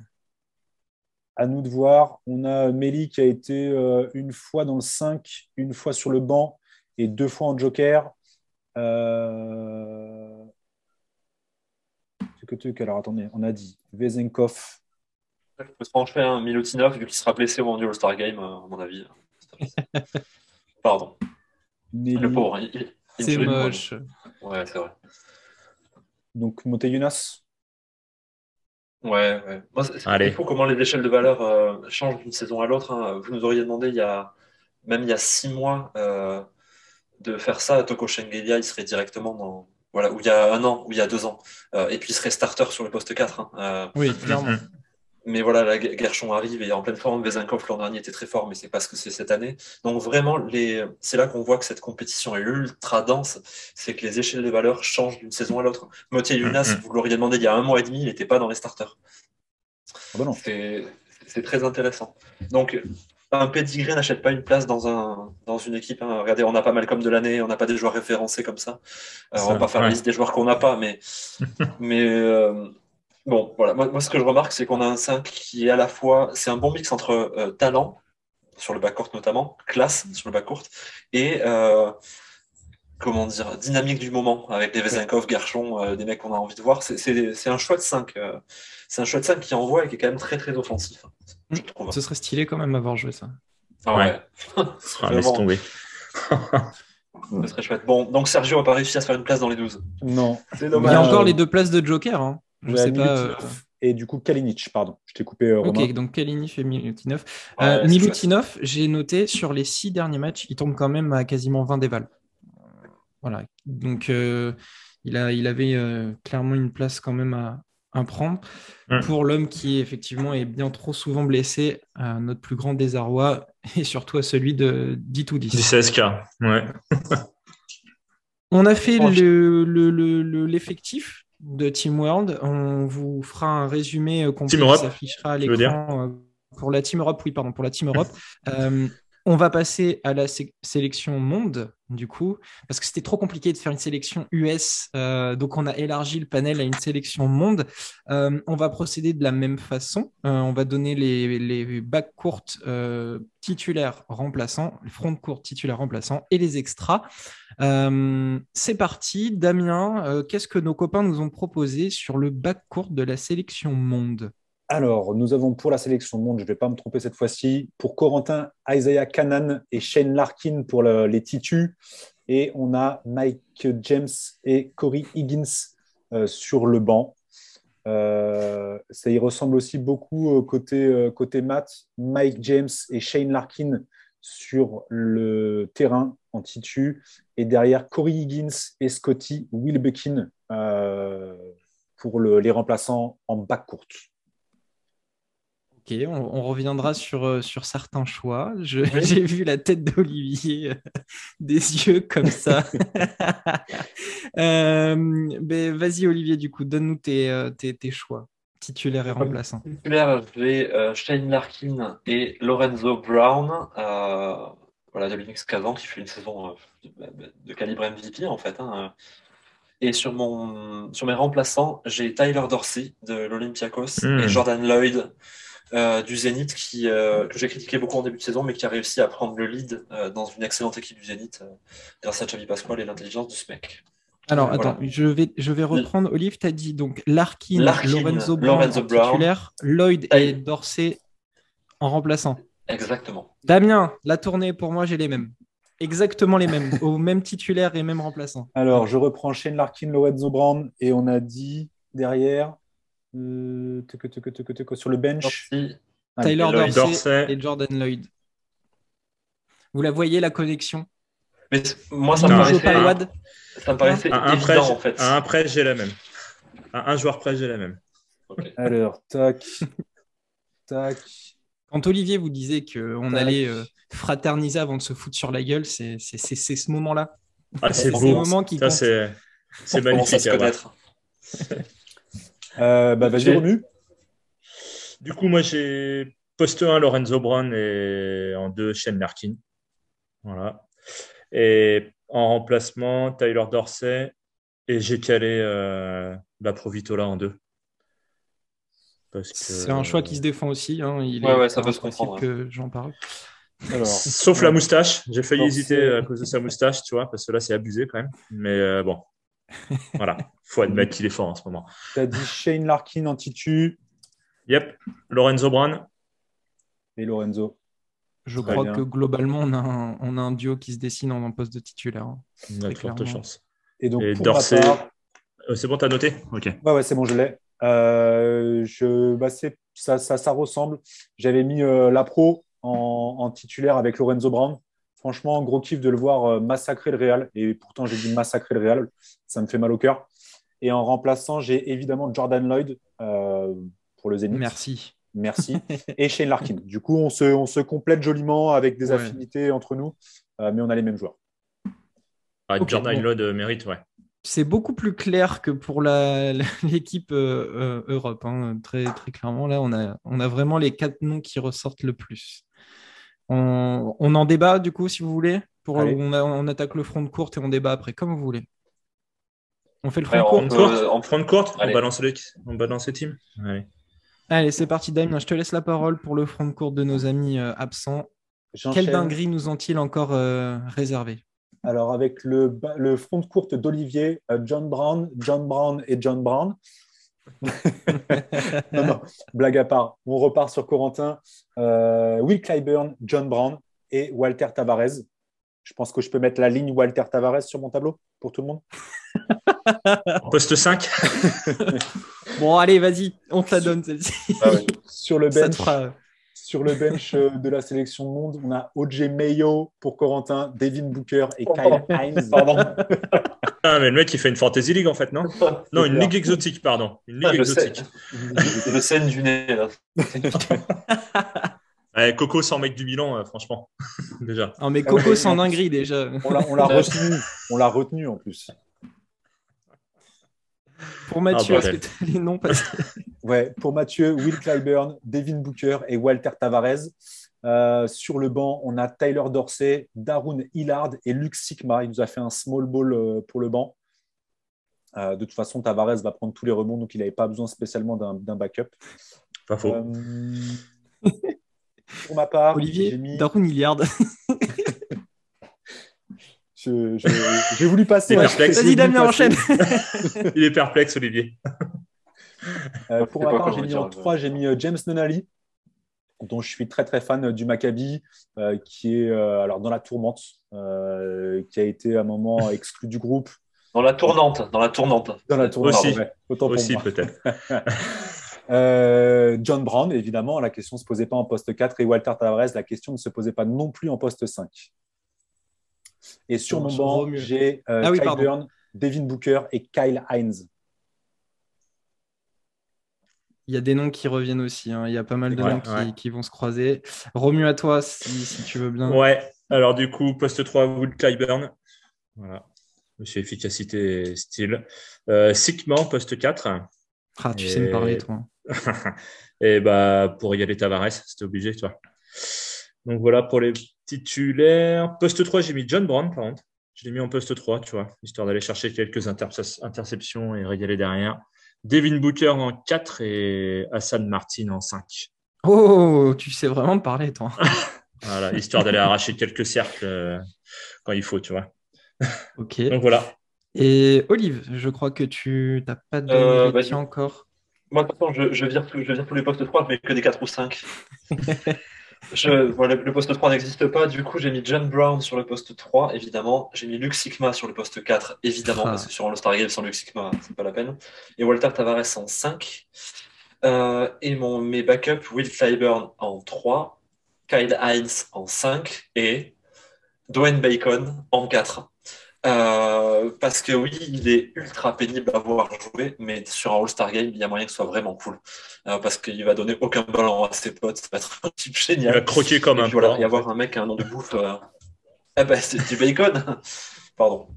Speaker 2: à nous de voir. On a Méli qui a été euh, une fois dans le 5, une fois sur le banc et deux fois en joker. Euh... Alors attendez, on a dit Vezenkov.
Speaker 4: Je peux se pencher un Milutinov vu qu'il sera blessé au moment du All-Star Game, euh, à mon avis. Pardon. Le pauvre.
Speaker 1: C'est moche.
Speaker 4: Ouais, c'est vrai.
Speaker 2: Donc Monteyunas
Speaker 4: Ouais, ouais. Moi, c'est fou comment les échelles de valeur euh, changent d'une saison à l'autre. Hein. Vous nous auriez demandé il y a même il y a six mois euh, de faire ça. Toko Shengelia, il serait directement dans. Voilà, ou il y a un an, ou il y a deux ans. Euh, et puis il serait starter sur le poste 4. Hein.
Speaker 1: oui, clairement. Mm-hmm.
Speaker 4: Mais voilà, la Gershon arrive et en pleine forme. Vezinkov l'an dernier était très fort, mais c'est parce que c'est cette année. Donc vraiment, les... c'est là qu'on voit que cette compétition est ultra dense. C'est que les échelles de valeur changent d'une saison à l'autre. Motier Younas, mm, mm. vous l'auriez demandé il y a un mois et demi, il n'était pas dans les starters.
Speaker 2: Ah bah
Speaker 4: c'est très intéressant. Donc, un pedigree n'achète pas une place dans, un, dans une équipe. Hein. Regardez, on n'a pas mal comme de l'année, on n'a pas des joueurs référencés comme ça. Euh, on va pas faire la liste des joueurs qu'on n'a pas, mais, mais euh, Bon, voilà. Moi, ce que je remarque, c'est qu'on a un 5 qui est à la fois. C'est un bon mix entre euh, talent, sur le backcourt notamment, classe sur le backcourt, et. Euh, comment dire, dynamique du moment, avec des Vezinkov, Garchon, euh, des mecs qu'on a envie de voir. C'est un choix de 5. c'est un choix de 5 qui envoie et qui est quand même très très offensif.
Speaker 1: Je trouve. Ce serait stylé quand même avoir joué ça.
Speaker 4: Ah ouais.
Speaker 3: Ah, laisse tomber.
Speaker 4: Ce serait chouette. Bon, donc Sergio n'a pas réussi à se faire une place dans les 12.
Speaker 2: Non.
Speaker 1: C'est dommage. Il y a encore les deux places de Joker. Hein. Je sais pas. Euh,
Speaker 2: et du coup, Kalinic, pardon. Je t'ai coupé. Euh,
Speaker 1: ok, donc Kalinic et Milutinov. Euh, Milutinov, j'ai noté sur les six derniers matchs, il tombe quand même à quasiment 20 dévals. Voilà. Donc, il, a, il avait clairement une place quand même à, à prendre. Pour l'homme qui effectivement est bien trop souvent blessé, à notre plus grand désarroi, et surtout à celui de 10 ou 10.
Speaker 3: 16K, ouais.
Speaker 1: On a fait l'effectif de Team World. On vous fera un résumé euh, complet qui s'affichera à l'écran euh, pour la Team Europe. Oui, pardon, pour la Team Europe. Euh, on va passer à la sélection monde, du coup, parce que c'était trop compliqué de faire une sélection US. donc, on a élargi le panel à une sélection monde. on va procéder de la même façon. on va donner les, les bacs courtes titulaires remplaçants, les fronts courtes titulaires remplaçants et les extras. Euh, c'est parti. Damien, euh, qu'est-ce que nos copains nous ont proposé sur le bac court de la sélection monde?
Speaker 2: Alors, nous avons pour la sélection monde, je ne vais pas me tromper cette fois-ci, pour Corentin, Isaiah Cannon et Shane Larkin pour les titus. Et on a Mike James et Corey Higgins euh, sur le banc. ça y ressemble aussi beaucoup côté, côté maths. Mike James et Shane Larkin sur le terrain en titu. Et derrière, Corey Higgins et Scotty Wilbekin euh, pour les remplaçants en bac courte.
Speaker 1: Ok, on, on reviendra sur, euh, sur certains choix. J'ai vu la tête d'Olivier, euh, des yeux comme ça. Euh, ben, Vas-y, Olivier, du coup, donne-nous tes, tes, tes choix, titulaire et remplaçant.
Speaker 4: Titulaire, j'ai euh, Shane Larkin et Lorenzo Brown, voilà, de Linux Kazan, qui fait une saison euh, de, de calibre MVP en fait. hein. Et sur, mon, sur mes remplaçants, j'ai Tyler Dorsey de l'Olympiakos
Speaker 3: Hmm.
Speaker 4: et Jordan Lloyd du Zénith, qui, euh, que j'ai critiqué beaucoup en début de saison, mais qui a réussi à prendre le lead euh, dans une excellente équipe du Zénith euh, grâce à Xavi Pasquale et l'intelligence de ce mec.
Speaker 1: Alors,
Speaker 4: Voilà.
Speaker 1: attends, je vais, je vais reprendre. Olive, tu as dit donc Larkin,
Speaker 4: Larkin,
Speaker 1: Lorenzo Brown
Speaker 4: Lorenzo
Speaker 1: en
Speaker 4: Brown.
Speaker 1: titulaire, Lloyd et Dorsey en remplaçant.
Speaker 4: Exactement.
Speaker 1: Damien, la tournée, pour moi, j'ai les mêmes. Exactement les mêmes, au même titulaire et même remplaçant.
Speaker 2: Alors, je reprends Shane Larkin, Lorenzo Brown, et on a dit derrière, sur le bench, Ah,
Speaker 1: Tyler. Dorsey,
Speaker 3: Dorsey.
Speaker 1: et Jordan Lloyd. Vous la voyez, la connexion?
Speaker 4: Mais moi, ça me
Speaker 3: Non,
Speaker 4: paraissait,
Speaker 1: Palwad
Speaker 4: ça me paraissait
Speaker 3: À un,
Speaker 4: évident
Speaker 3: près,
Speaker 4: en fait.
Speaker 3: à un près, j'ai la même. À un joueur près, j'ai la même.
Speaker 2: Alors, tac, tac.
Speaker 1: Quand Olivier vous disait qu'on allait euh, fraterniser avant de se foutre sur la gueule, c'est c'est- c'est- c'est ce moment-là.
Speaker 3: Ah, c'est
Speaker 1: C'est
Speaker 3: beau.
Speaker 1: moment qui
Speaker 3: Ça,
Speaker 1: compte.
Speaker 3: c'est c'est
Speaker 4: On commence à
Speaker 3: magnifique.
Speaker 4: se
Speaker 3: à
Speaker 4: connaître.
Speaker 2: Euh, bah, vas-y, Romu.
Speaker 3: Du coup, moi, j'ai poste 1 Lorenzo Brown et en 2 Shane Larkin. Voilà. Et en remplacement, Tyler Dorsey. Et j'ai calé euh, la Provitola en 2. Parce que-
Speaker 1: C'est un choix qui se défend aussi. hein. Il
Speaker 4: Ouais,
Speaker 1: est
Speaker 4: ouais, ça peut se comprendre,
Speaker 1: que j'en parle.
Speaker 2: Alors,
Speaker 3: Sauf la moustache. J'ai failli
Speaker 2: Dorsey.
Speaker 3: hésiter à cause de sa moustache, tu vois, parce que là, c'est abusé quand même. Mais euh, bon. Voilà. faut admettre qu'il est fort en ce moment.
Speaker 2: tu as dit Shane Larkin en titu
Speaker 3: Yep. Lorenzo Brown.
Speaker 2: et Lorenzo.
Speaker 1: Je
Speaker 2: Très
Speaker 1: crois
Speaker 2: bien.
Speaker 1: que globalement, on a, un, on a un duo qui se dessine en un poste de titulaire. hein.
Speaker 3: On a de fortes
Speaker 1: clairement.
Speaker 3: chances.
Speaker 2: Et donc,
Speaker 3: Et
Speaker 2: pour
Speaker 3: Dorsey.
Speaker 2: ma part,
Speaker 3: Euh, c'est bon, t'as noté? Ok.
Speaker 2: Ouais, ouais, c'est bon, je l'ai. Euh, je, bah, c'est- ça, ça, ça ressemble. J'avais mis euh, la pro en, en titulaire avec Lorenzo Brown. Franchement, gros kiff de le voir euh, massacrer le Real. Et pourtant, j'ai dit massacrer le Real. Ça me fait mal au cœur. Et en remplaçant, j'ai évidemment Jordan Lloyd euh, pour le Zénith.
Speaker 1: Merci.
Speaker 2: Merci. Et Shane Larkin. Du coup, on se, on se complète joliment avec des
Speaker 1: Ouais.
Speaker 2: affinités entre nous, euh, mais on a les mêmes joueurs.
Speaker 3: Ah, Jordan
Speaker 1: bon.
Speaker 3: Lloyd euh, mérite, ouais.
Speaker 1: C'est beaucoup plus clair que pour l'équipe euh, euh, Europe. hein. Très, très clairement, là, on a, on a vraiment les quatre noms qui ressortent le plus. On, on en débat, du coup, si vous voulez. Pour, on, a- on attaque le front de courte et on débat après, comme vous voulez. On fait le front
Speaker 4: Ouais,
Speaker 1: de courte
Speaker 4: peut-
Speaker 3: Front court,
Speaker 4: on-
Speaker 3: balance les, on balance les teams. Allez.
Speaker 1: Allez, c'est parti, Damien. Je te laisse la parole pour le front de courte de nos amis euh, absents. Quelle dinguerie nous ont-ils encore euh, réservé?
Speaker 2: Alors, avec le, le front de courte d'Olivier, euh, John Brown, John Brown et John Brown. Non, non, blague à part. On repart sur Corentin. Euh, Will Clyburn, John Brown et Walter Tavares. Je pense que je peux mettre la ligne Walter Tavares sur mon tableau pour tout le monde.
Speaker 3: Poste 5,
Speaker 1: Bon, allez, vas-y, on te la donne celle-ci.
Speaker 4: Ah ouais.
Speaker 2: Sur le bench,
Speaker 1: fera.
Speaker 2: sur le bench euh, de la sélection monde, on a OJ Mayo pour Corentin, Devin Booker et Kyle Hines.
Speaker 4: Pardon.
Speaker 3: Ah, mais le mec, il fait une Fantasy League en fait, non Non, une ligue exotique, pardon. Une ligue
Speaker 4: Ah, je sais.
Speaker 3: exotique.
Speaker 4: Le scène du nez, là.
Speaker 3: Ouais, Coco sans mec du Milan, euh, franchement. Déjà.
Speaker 1: Non, mais
Speaker 2: Ah ouais,
Speaker 1: Coco sans dinguerie déjà.
Speaker 2: On l'a retenu. On l'a retenu en plus.
Speaker 1: Pour Mathieu,
Speaker 3: Ah,
Speaker 1: est-ce que
Speaker 3: bordel.
Speaker 1: tu as les noms parce que-
Speaker 2: Ouais, pour Mathieu, Will Clyburn, Devin Booker et Walter Tavares. Euh, sur le banc, on a Tyler Dorsey, Darun Hillard et Luke Sigma. Il nous a fait un small ball euh, pour le banc. Euh, de toute façon, Tavares va prendre tous les rebonds, donc il n'avait pas besoin spécialement d'un backup.
Speaker 3: Pas faux.
Speaker 2: Euh, pour ma part, j'ai
Speaker 1: Olivier,
Speaker 2: mis-
Speaker 1: Darun
Speaker 2: je- j'ai voulu passer.
Speaker 1: Vas-y, Damien, enchaîne.
Speaker 3: Il est perplexe, Olivier.
Speaker 2: Euh, pour ma part, j'ai mis en
Speaker 4: je-
Speaker 2: 3, j'ai mis James Nonali, dont je suis très très fan du Maccabi, euh, qui est euh, alors dans la tourmente, euh, qui a été à un moment exclu du groupe.
Speaker 4: Dans la tournante, dans la tournante.
Speaker 2: Dans la tourmente,
Speaker 3: Aussi.
Speaker 2: ouais, autant pour
Speaker 3: Aussi,
Speaker 2: moi.
Speaker 3: peut-être.
Speaker 2: Euh, John Brown, évidemment, la question ne se posait pas en poste 4 et Walter Tavares, la question ne se posait pas non plus en poste 5. Et sur mon banc, j'ai euh,
Speaker 1: Ah oui,
Speaker 2: Kyle
Speaker 1: pardon.
Speaker 2: Burn, Devin Booker et Kyle Hines.
Speaker 1: Il y a des noms qui reviennent aussi. hein. Il y a pas mal de
Speaker 3: Ouais,
Speaker 1: noms qui,
Speaker 3: ouais.
Speaker 1: qui vont se croiser. Romu à toi, si, si tu veux bien.
Speaker 3: Ouais, alors du coup, poste 3, Will Clyburn. Voilà. Monsieur efficacité et style. Euh, Sigma, poste 4.
Speaker 1: Ah, tu sais me parler, toi.
Speaker 3: et bah, pour égaler Tavares, c'était obligé, toi. Donc voilà pour les titulaires. Poste 3, j'ai mis John Brown, par contre. Je l'ai mis en poste 3, tu vois, histoire d'aller chercher quelques interce- interceptions et régaler derrière. Devin Booker en 4 et Hassan Martin en 5.
Speaker 1: Oh, tu sais vraiment me parler, toi.
Speaker 3: Voilà, histoire d'aller arracher quelques cercles euh, quand il faut, tu vois.
Speaker 1: Ok.
Speaker 3: Donc voilà.
Speaker 1: Et Olive, je crois que tu n'as pas de
Speaker 4: Euh, vas-y.
Speaker 1: encore.
Speaker 4: Moi, de toute façon, je, je, vire, tous- je vire tous les postes 3, je mets que des 4 ou 5. je, voilà, le poste 3 n'existe pas, du coup, j'ai mis John Brown sur le poste 3, évidemment. J'ai mis Luke Sigma sur le poste 4, évidemment,
Speaker 1: Ah.
Speaker 4: parce que sur le Star Game, sans Luke Sigma, c'est pas la peine. Et Walter Tavares en 5. Euh, et mon, mes backups, Will Clyburn en 3, Kyle Hines en 5 et Dwayne Bacon en 4. Euh, parce que oui, il est ultra pénible à voir jouer, mais sur un All-Star Game, il y a moyen que ce soit vraiment cool. Euh, parce qu'il va donner aucun ballon à ses potes, ça va être un type
Speaker 3: Il va
Speaker 4: génial.
Speaker 3: croquer comme un
Speaker 4: voilà, y avoir un mec qui a un nom de bouffe. euh, Ah bah, c'est du bacon. Pardon.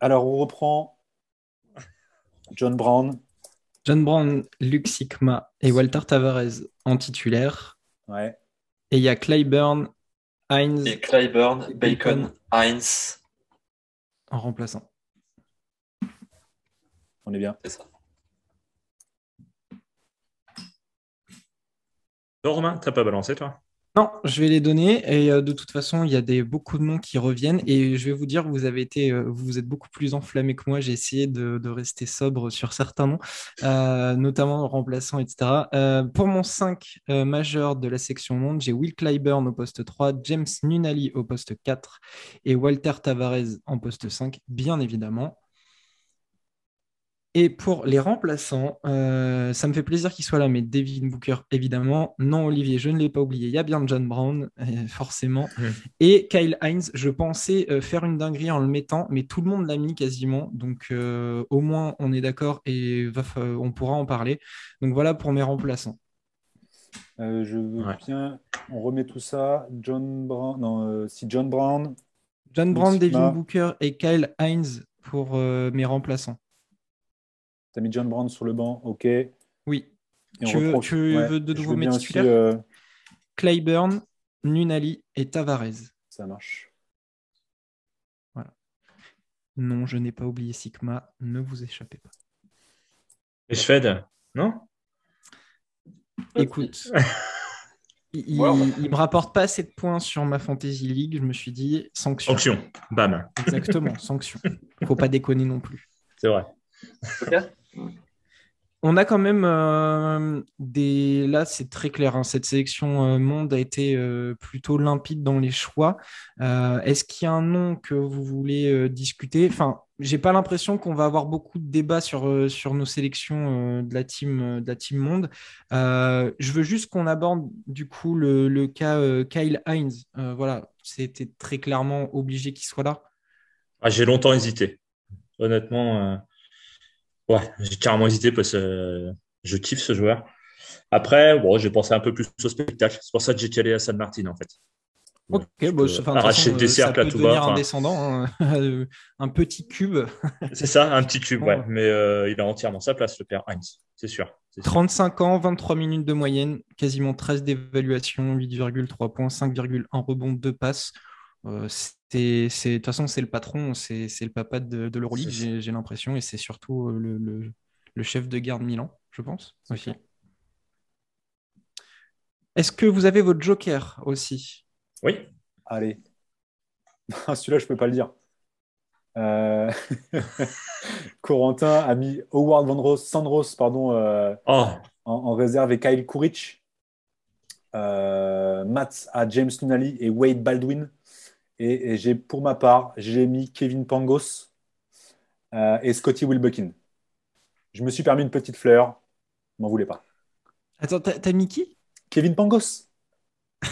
Speaker 2: Alors, on reprend John Brown.
Speaker 1: John Brown, Luke Sigma et Walter Tavares en titulaire.
Speaker 2: Ouais.
Speaker 1: Et il y a Clyburn, Hines
Speaker 4: Et Clyburn, Bacon,
Speaker 1: Bacon.
Speaker 4: Hines,
Speaker 1: en remplaçant.
Speaker 2: On est bien.
Speaker 4: c'est ça.
Speaker 3: Non, Romain, t'as pas balancé, toi?
Speaker 1: Non, je vais les donner et euh, de toute façon, il y a des, beaucoup de noms qui reviennent et je vais vous dire, vous avez été, euh, vous êtes beaucoup plus enflammé que moi. J'ai essayé de, rester sobre sur certains noms, euh, notamment remplaçants, etc. Pour mon 5 euh, majeur de la section monde, j'ai Will Clyburn au poste 3, James Nunali au poste 4 et Walter Tavares en poste 5, bien évidemment. Et pour les remplaçants, euh, ça me fait plaisir qu'il soit là, mais Devin Booker, évidemment. Non, Olivier, je ne l'ai pas oublié. Il y a bien John Brown, euh, forcément. Et Kyle Hines, je pensais euh, faire une dinguerie en le mettant, mais tout le monde l'a mis quasiment. Donc, euh, au moins, on est d'accord et va on pourra en parler. Donc, voilà pour mes remplaçants.
Speaker 2: Euh, je veux
Speaker 3: Ouais.
Speaker 2: bien. On remet tout ça. John Brown. Non, euh, si John Brown.
Speaker 1: John Brown. Devin Booker et Kyle Hines pour euh, mes remplaçants.
Speaker 2: T'as mis John Brown sur le banc. OK.
Speaker 1: Oui. Tu veux- tu de nouveau mes titulaires
Speaker 2: euh,
Speaker 1: Clyburn, Nunali et Tavares.
Speaker 2: Ça marche.
Speaker 1: Non, je n'ai pas oublié Sigma. Ne vous échappez pas.
Speaker 3: Et Shved Non?
Speaker 1: Écoute, il,
Speaker 4: va-
Speaker 1: il me rapporte pas assez de points sur ma Fantasy League. Je me suis dit sanction.
Speaker 3: Sanction. Bam.
Speaker 1: Exactement, sanction. Faut pas déconner non plus.
Speaker 3: C'est vrai.
Speaker 1: On a quand même euh, des. Là, c'est très clair. hein, Cette sélection euh, monde a été euh, plutôt limpide dans les choix. Est-ce qu'il y a un nom que vous voulez discuter? Enfin, j'ai pas l'impression qu'on va avoir beaucoup de débats sur, nos sélections de la team monde. Je veux juste qu'on aborde du coup le, cas Kyle Hines. Voilà, c'était très clairement obligé qu'il soit là.
Speaker 3: Ah, j'ai longtemps hésité. Honnêtement, ouais, j'ai carrément hésité parce que euh, je kiffe ce joueur. Après, bon, j'ai pensé un peu plus au spectacle. C'est pour ça que j'ai calé à San Martin, en fait.
Speaker 1: Ok, bon, c'est- enfin,
Speaker 3: arracher
Speaker 1: façon,
Speaker 3: des cercles à tout va.
Speaker 1: un descendant, hein. un petit cube.
Speaker 3: C'est ça, un petit cube, ouais.
Speaker 1: Ouais.
Speaker 3: Mais euh, il a entièrement sa place, le père Heinz. C'est sûr. sûr.
Speaker 1: 35 ans, 23 minutes de moyenne, quasiment 13 d'évaluation, 8,3 points, 5,1 rebonds, 2 passes. Euh, c'est, de toute façon, c'est le patron, c'est, c'est le papa de, de l'Euroleague, j'ai, l'impression, et c'est surtout euh, le, le- le chef de garde Milan, je pense. Aussi. Est-ce que vous avez votre joker aussi?
Speaker 3: Oui.
Speaker 2: Allez. Celui-là, je peux pas le dire. Euh, Corentin a mis Howard Van Ros, Sandros pardon, euh,
Speaker 3: Oh,
Speaker 2: en, en réserve et Kyle Kuric. Euh, Matt a James Nunali et Wade Baldwin. Et, et j'ai, pour ma part, j'ai mis Kevin Pangos euh, et Scotty Wilbekin. Je me suis permis une petite fleur. M'en voulez pas.
Speaker 1: Attends, t'as, t'as mis qui?
Speaker 2: Kevin Pangos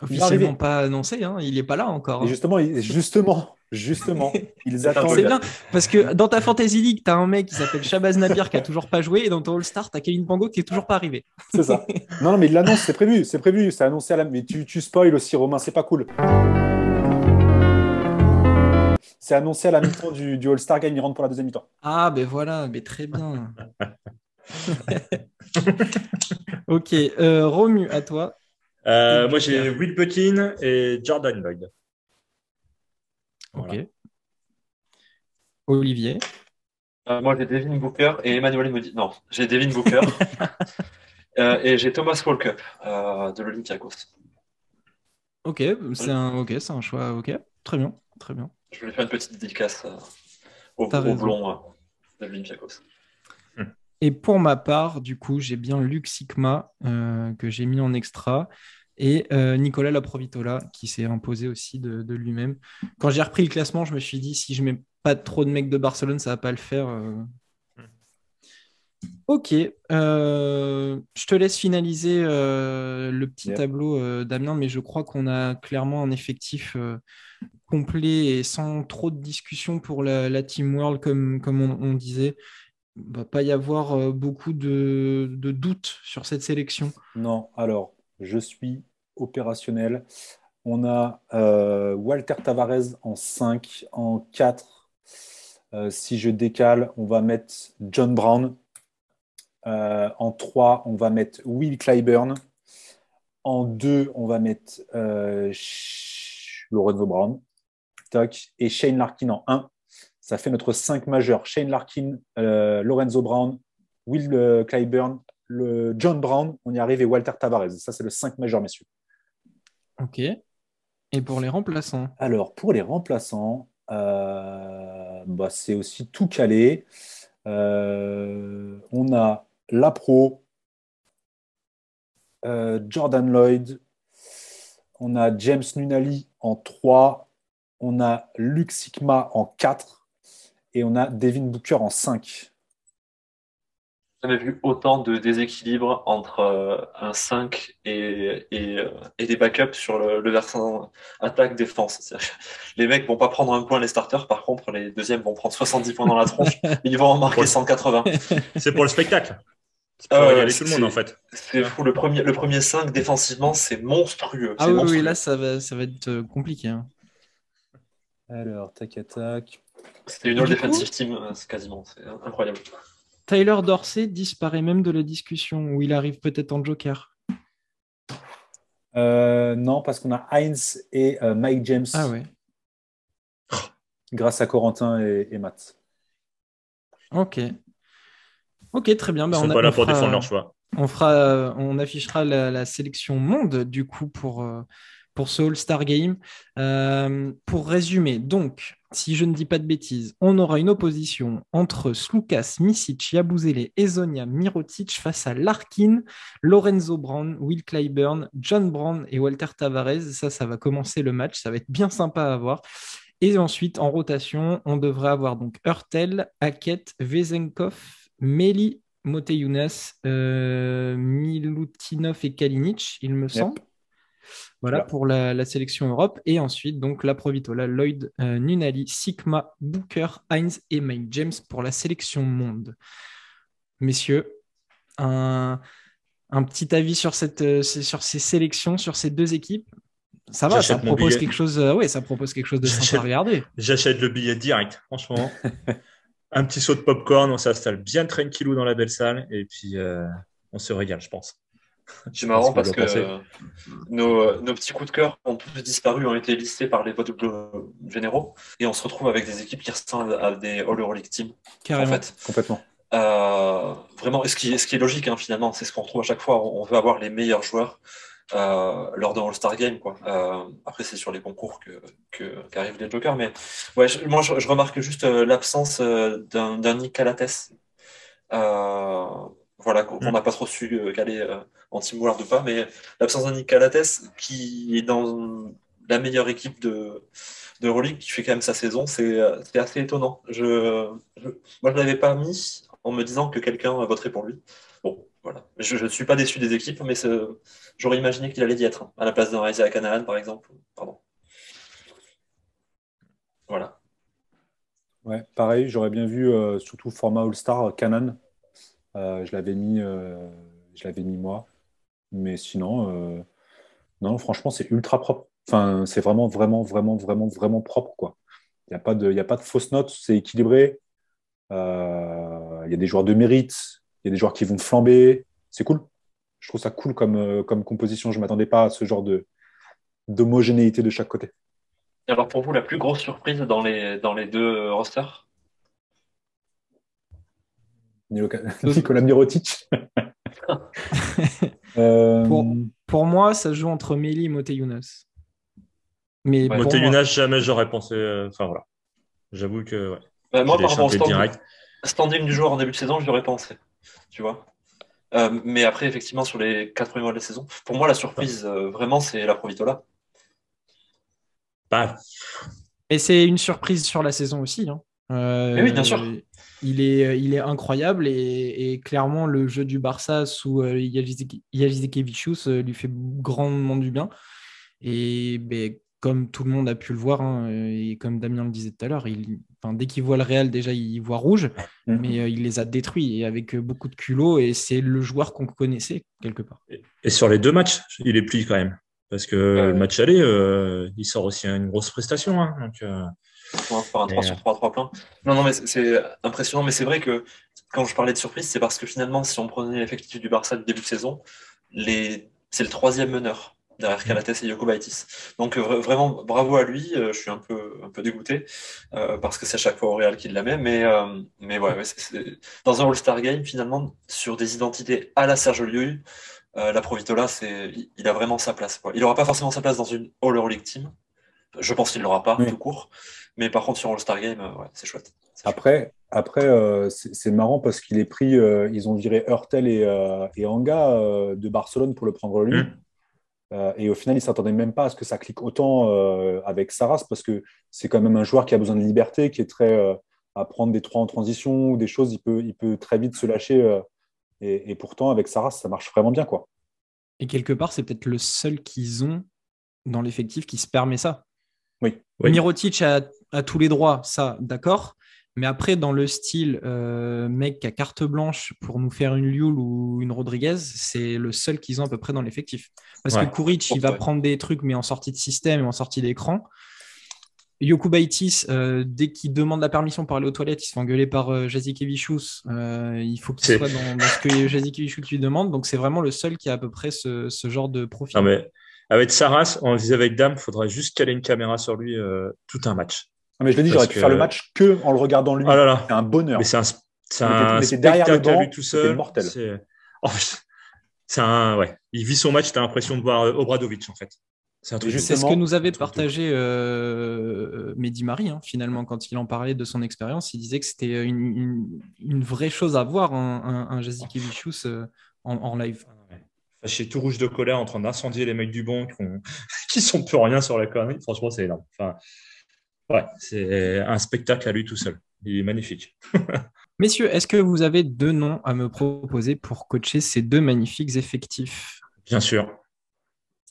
Speaker 1: Officiellement pas annoncé, hein, il n'est pas là encore.
Speaker 2: Et
Speaker 1: hein.
Speaker 2: justement, justement, justement, ils attendent.
Speaker 1: C'est bien, parce que dans ta Fantasy League, tu as un mec qui s'appelle Shabazz Napier qui a toujours pas joué, et dans ton All-Star, tu as Kevin Pango qui est toujours pas arrivé.
Speaker 2: C'est ça. Non, non, mais il l'annonce, c'est prévu, c'est prévu, c'est annoncé à la. Mais tu, tu spoil aussi, Romain, c'est pas cool. C'est annoncé à la mi-temps du, du All-Star Game, il rentre pour la deuxième mi-temps.
Speaker 1: Ah, ben voilà, mais très bien. ok, euh, Romu, à toi.
Speaker 3: Euh, moi, j'ai Will Putin et Jordan Lloyd.
Speaker 1: Ok.
Speaker 3: Voilà.
Speaker 1: Olivier.
Speaker 4: Euh, moi, j'ai Devin Booker et Emmanuel Moody. Non, j'ai Devin Booker. Euh, et j'ai Thomas Walker euh, de l'Olympiakos.
Speaker 1: Ok, c'est un, ok, c'est un choix. Ok, très bien, très bien.
Speaker 4: Je voulais faire une petite dédicace euh, au, au euh, de l'Olympiakos.
Speaker 1: Et pour ma part, du coup, j'ai bien Luc Sigma euh, que j'ai mis en extra et euh, Nicolas Laprovitola qui s'est imposé aussi de, de lui-même. Quand j'ai repris le classement, je me suis dit si je mets pas trop de mecs de Barcelone, ça va pas le faire. euh. Ok, euh, je te laisse finaliser le petit
Speaker 2: Yep.
Speaker 1: tableau, Damien, mais je crois qu'on a clairement un effectif complet et sans trop de discussion pour la, la Team World, comme, comme on, on disait. Il va pas y avoir beaucoup de, de doutes sur cette sélection.
Speaker 2: Non, alors, je suis opérationnel. On a euh, Walter Tavares en 5, en 4. Euh, si je décale, on va mettre John Brown. Euh, en 3, on va mettre Will Clyburn. En 2, on va mettre Lorenzo Brown. Tac. Et Shane Larkin en 1. Ça fait notre 5 majeur. Shane Larkin, Lorenzo Brown, Will Clyburn, le John Brown, on y arrive, et Walter Tavares. Ça, c'est le 5 majeur, messieurs.
Speaker 1: Ok. Et pour les remplaçants
Speaker 2: Alors, pour les remplaçants, euh, bah, c'est aussi tout calé. Euh, on a Lapro, euh, Jordan Lloyd, on a James Nunali en 3, on a Luc Sigma en 4 et on a Devin Booker en 5.
Speaker 4: J'ai jamais vu autant de déséquilibre entre euh, un 5 et, et, euh, et des backups sur le, le versant attaque-défense. Les mecs vont pas prendre un point les starters, par contre les deuxièmes vont prendre 70 points dans la tronche, et ils vont en marquer
Speaker 3: Ouais.
Speaker 4: 180.
Speaker 3: C'est pour le spectacle. C'est pour
Speaker 4: Ah ouais,
Speaker 3: régaler tout le monde, en fait.
Speaker 4: C'est fou, le premier, le premier 5 défensivement, c'est monstrueux.
Speaker 1: Ah oui, oui, là, ça va, ça va être euh, compliqué. hein.
Speaker 2: Alors, tac, tac.
Speaker 4: C'était une all
Speaker 1: Du coup-
Speaker 4: defensive team, euh, c'est quasiment, c'est incroyable.
Speaker 1: Tyler Dorsey disparaît même de la discussion, où il arrive peut-être en joker.
Speaker 2: Euh, non, parce qu'on a Heinz et euh, Mike James
Speaker 1: Ah ouais.
Speaker 2: grâce à Corentin et, et Matt.
Speaker 1: Ok. Ok, très bien.
Speaker 3: Ils
Speaker 1: Bah,
Speaker 3: sont
Speaker 1: on a-
Speaker 3: pas là
Speaker 1: on
Speaker 3: pour
Speaker 1: fera-
Speaker 3: défendre leur choix.
Speaker 1: On fera, euh, on affichera la, la sélection monde du coup pour, euh, pour ce All-Star Game. Euh, pour résumer, donc, si je ne dis pas de bêtises, on aura une opposition entre Slukas, Misic, Yabusele, Ezonia, Mirotic face à Larkin, Lorenzo Brown, Will Clyburn, John Brown et Walter Tavares. Ça, ça va commencer le match. Ça va être bien sympa à voir. Et ensuite, en rotation, on devrait avoir donc Hurtel, Hackett, Vezenkov, Meli, Moteyunas, euh, Milutinov et Kalinic, il me semble. Voilà
Speaker 2: Là.
Speaker 1: pour la, la sélection Europe. Et ensuite, donc, la Provitola, Lloyd, euh, Nunali, Sigma, Booker, Heinz et Mike James pour la sélection monde. Messieurs, un, un petit avis sur, cette, euh, sur ces sélections, sur ces deux équipes? Ça va, ça propose quelque chose. euh, ouais, ça propose quelque chose de sympa à regarder.
Speaker 3: J'achète le billet direct, franchement. un petit saut de popcorn, on s'installe bien tranquillou dans la belle salle et puis euh, on se régale, je pense.
Speaker 4: C'est marrant
Speaker 3: Parce
Speaker 4: que euh, nos, nos petits coups de cœur ont tous disparu, ont été listés par les votes généraux, et on se retrouve avec des équipes qui ressemblent à des All Euroleague Team, en
Speaker 1: Carrément.
Speaker 4: fait.
Speaker 2: Complètement.
Speaker 4: Euh, vraiment, ce qui, ce qui est logique, hein, finalement, c'est ce qu'on retrouve à chaque fois. On, veut avoir les meilleurs joueurs euh, lors d'un All-Star Game. Quoi. Euh, après, c'est sur les concours que, que, qu'arrivent les jokers. Mais ouais, je- moi, je, je remarque juste euh, l'absence d'un, Nick Calates. Euh, voilà, qu'on qu'on n'a pas trop su euh, caler en Team World ou pas. Mais l'absence d'un Nick Calates, qui est dans la meilleure équipe de, de qui fait quand même sa saison, c'est, euh, assez étonnant. Je, moi, je ne l'avais pas mis en me disant que quelqu'un voterait pour lui. Bon, voilà. Je ne suis pas déçu des équipes, mais j'aurais imaginé qu'il allait y être, hein, à la place d'un Isaiah Canaan, par exemple. Pardon. Voilà.
Speaker 2: Ouais, pareil, j'aurais bien vu, euh, surtout format All-Star, Canan. Euh, je l'avais mis, je l'avais mis moi. Mais sinon, non, franchement, c'est ultra propre. Enfin, c'est vraiment, vraiment, vraiment, vraiment, vraiment propre, quoi. Il n'y a pas de, a pas de fausses notes, c'est équilibré. Il y a des joueurs de mérite, il y a des joueurs qui vont flamber. C'est cool. Je trouve ça cool comme, comme composition. Je ne m'attendais pas à ce genre de d'homogénéité de chaque côté
Speaker 4: alors pour vous, la plus grosse surprise dans les, dans les deux rosters?
Speaker 2: Nicolas Mirotic.
Speaker 1: Euh, pour, moi, ça joue entre Meli et Moteyunas.
Speaker 3: Mais Moteyunas, jamais j'aurais pensé. Euh, enfin voilà. J'avoue que. Ouais.
Speaker 4: Bah, moi, par rapport au standing, standing, du joueur en début de saison, j'y aurais pensé. Tu vois euh, mais après, effectivement, sur les quatre premiers mois de la saison, pour moi, la surprise, vraiment, c'est la Provitola.
Speaker 1: Et c'est une surprise sur la saison aussi. Hein.
Speaker 4: Euh, oui, bien sûr.
Speaker 1: Il est, il est incroyable et, clairement le jeu du Barça sous euh, euh, lui fait grandement du bien. Et ben, comme tout le monde a pu le voir, hein, et comme Damien le disait tout à l'heure, enfin, dès qu'il voit le Real, déjà il voit rouge, mhm. mais il les a détruits et avec beaucoup de culot. Et c'est le joueur qu'on connaissait quelque part.
Speaker 3: Et sur les deux matchs, il est pli quand même. Parce que le match aller, euh, il sort aussi une grosse prestation. Hein, donc,
Speaker 4: euh, un 3 sur 3 3 points. Non, non, mais c'est impressionnant. Mais c'est vrai que quand je parlais de surprise, c'est parce que finalement, si on prenait l'effectif du Barça du début de saison, les... c'est le troisième meneur derrière Calates et Yoko Baitis. Donc vraiment bravo à lui. je suis un peu un peu dégoûté parce que c'est à chaque fois au Real qu'il la met. Mais mais ouais, dans un All-Star Game finalement sur des identités à la Sergio Llull, euh, la Provitola, c'est, il a vraiment sa place. Il n'aura pas forcément sa place dans une All-Euroleague Team. Je pense qu'il ne l'aura pas, tout court. Mais par contre, sur All-Star Game, euh, c'est chouette.
Speaker 2: Après, après euh, c'est marrant parce qu'il est pris, ils ont viré Hurtel et, et Anga de Barcelone pour le prendre lui. Mm. et au final, il ne s'attendait même pas à ce que ça clique autant avec Saras parce que c'est quand même un joueur qui a besoin de liberté, qui est très à prendre des trois en transition ou des choses. Il peut, il peut très vite se lâcher et, pourtant, avec Saras, ça marche vraiment bien. quoi.
Speaker 1: Et quelque part, c'est peut-être le seul qu'ils ont dans l'effectif qui se permet ça.
Speaker 2: Oui.
Speaker 1: Mirotic a, tous les droits, ça, d'accord. Mais après, dans le style euh, mec qui a carte blanche pour nous faire une Lioul ou une Rodriguez, c'est le seul qu'ils ont à peu près dans l'effectif. Parce que Kuric, il va prendre des trucs, mais en sortie de système et en sortie d'écran. Yokubaitis, euh, dès qu'il demande la permission pour aller aux toilettes, il se fait engueuler par euh, Jazikevichus. Euh, il faut qu'il soit dans, ce que Jazikevichus lui demande. Donc, c'est vraiment le seul qui a à peu près ce, genre de profil.
Speaker 3: mais avec Saras, on disait avec Dame, il faudrait juste caler une caméra sur lui tout un match.
Speaker 2: mais je l'ai dit, j'aurais pu faire le match que en le regardant lui.
Speaker 3: Ah
Speaker 2: c'est un bonheur.
Speaker 3: Mais c'est un, c'est un spectacle à lui tout seul.
Speaker 2: mortel.
Speaker 3: Oh, c'est un, ouais. Il vit son match, tu as l'impression de voir Obradovic en fait.
Speaker 1: C'est ce que nous avait partagé euh, Mehdi Marie, hein, finalement, quand il en parlait de son expérience. Il disait que c'était une, vraie chose à voir, un, un, euh, en, live.
Speaker 3: Fâché tout rouge de colère en train d'incendier les mecs du bon qui, ont... qui sont plus rien sur la connerie. Franchement, c'est énorme. Enfin, ouais, c'est un spectacle à lui tout seul. Il est magnifique.
Speaker 1: Messieurs, est-ce que vous avez deux noms à me proposer pour coacher ces deux magnifiques effectifs?
Speaker 3: Bien sûr.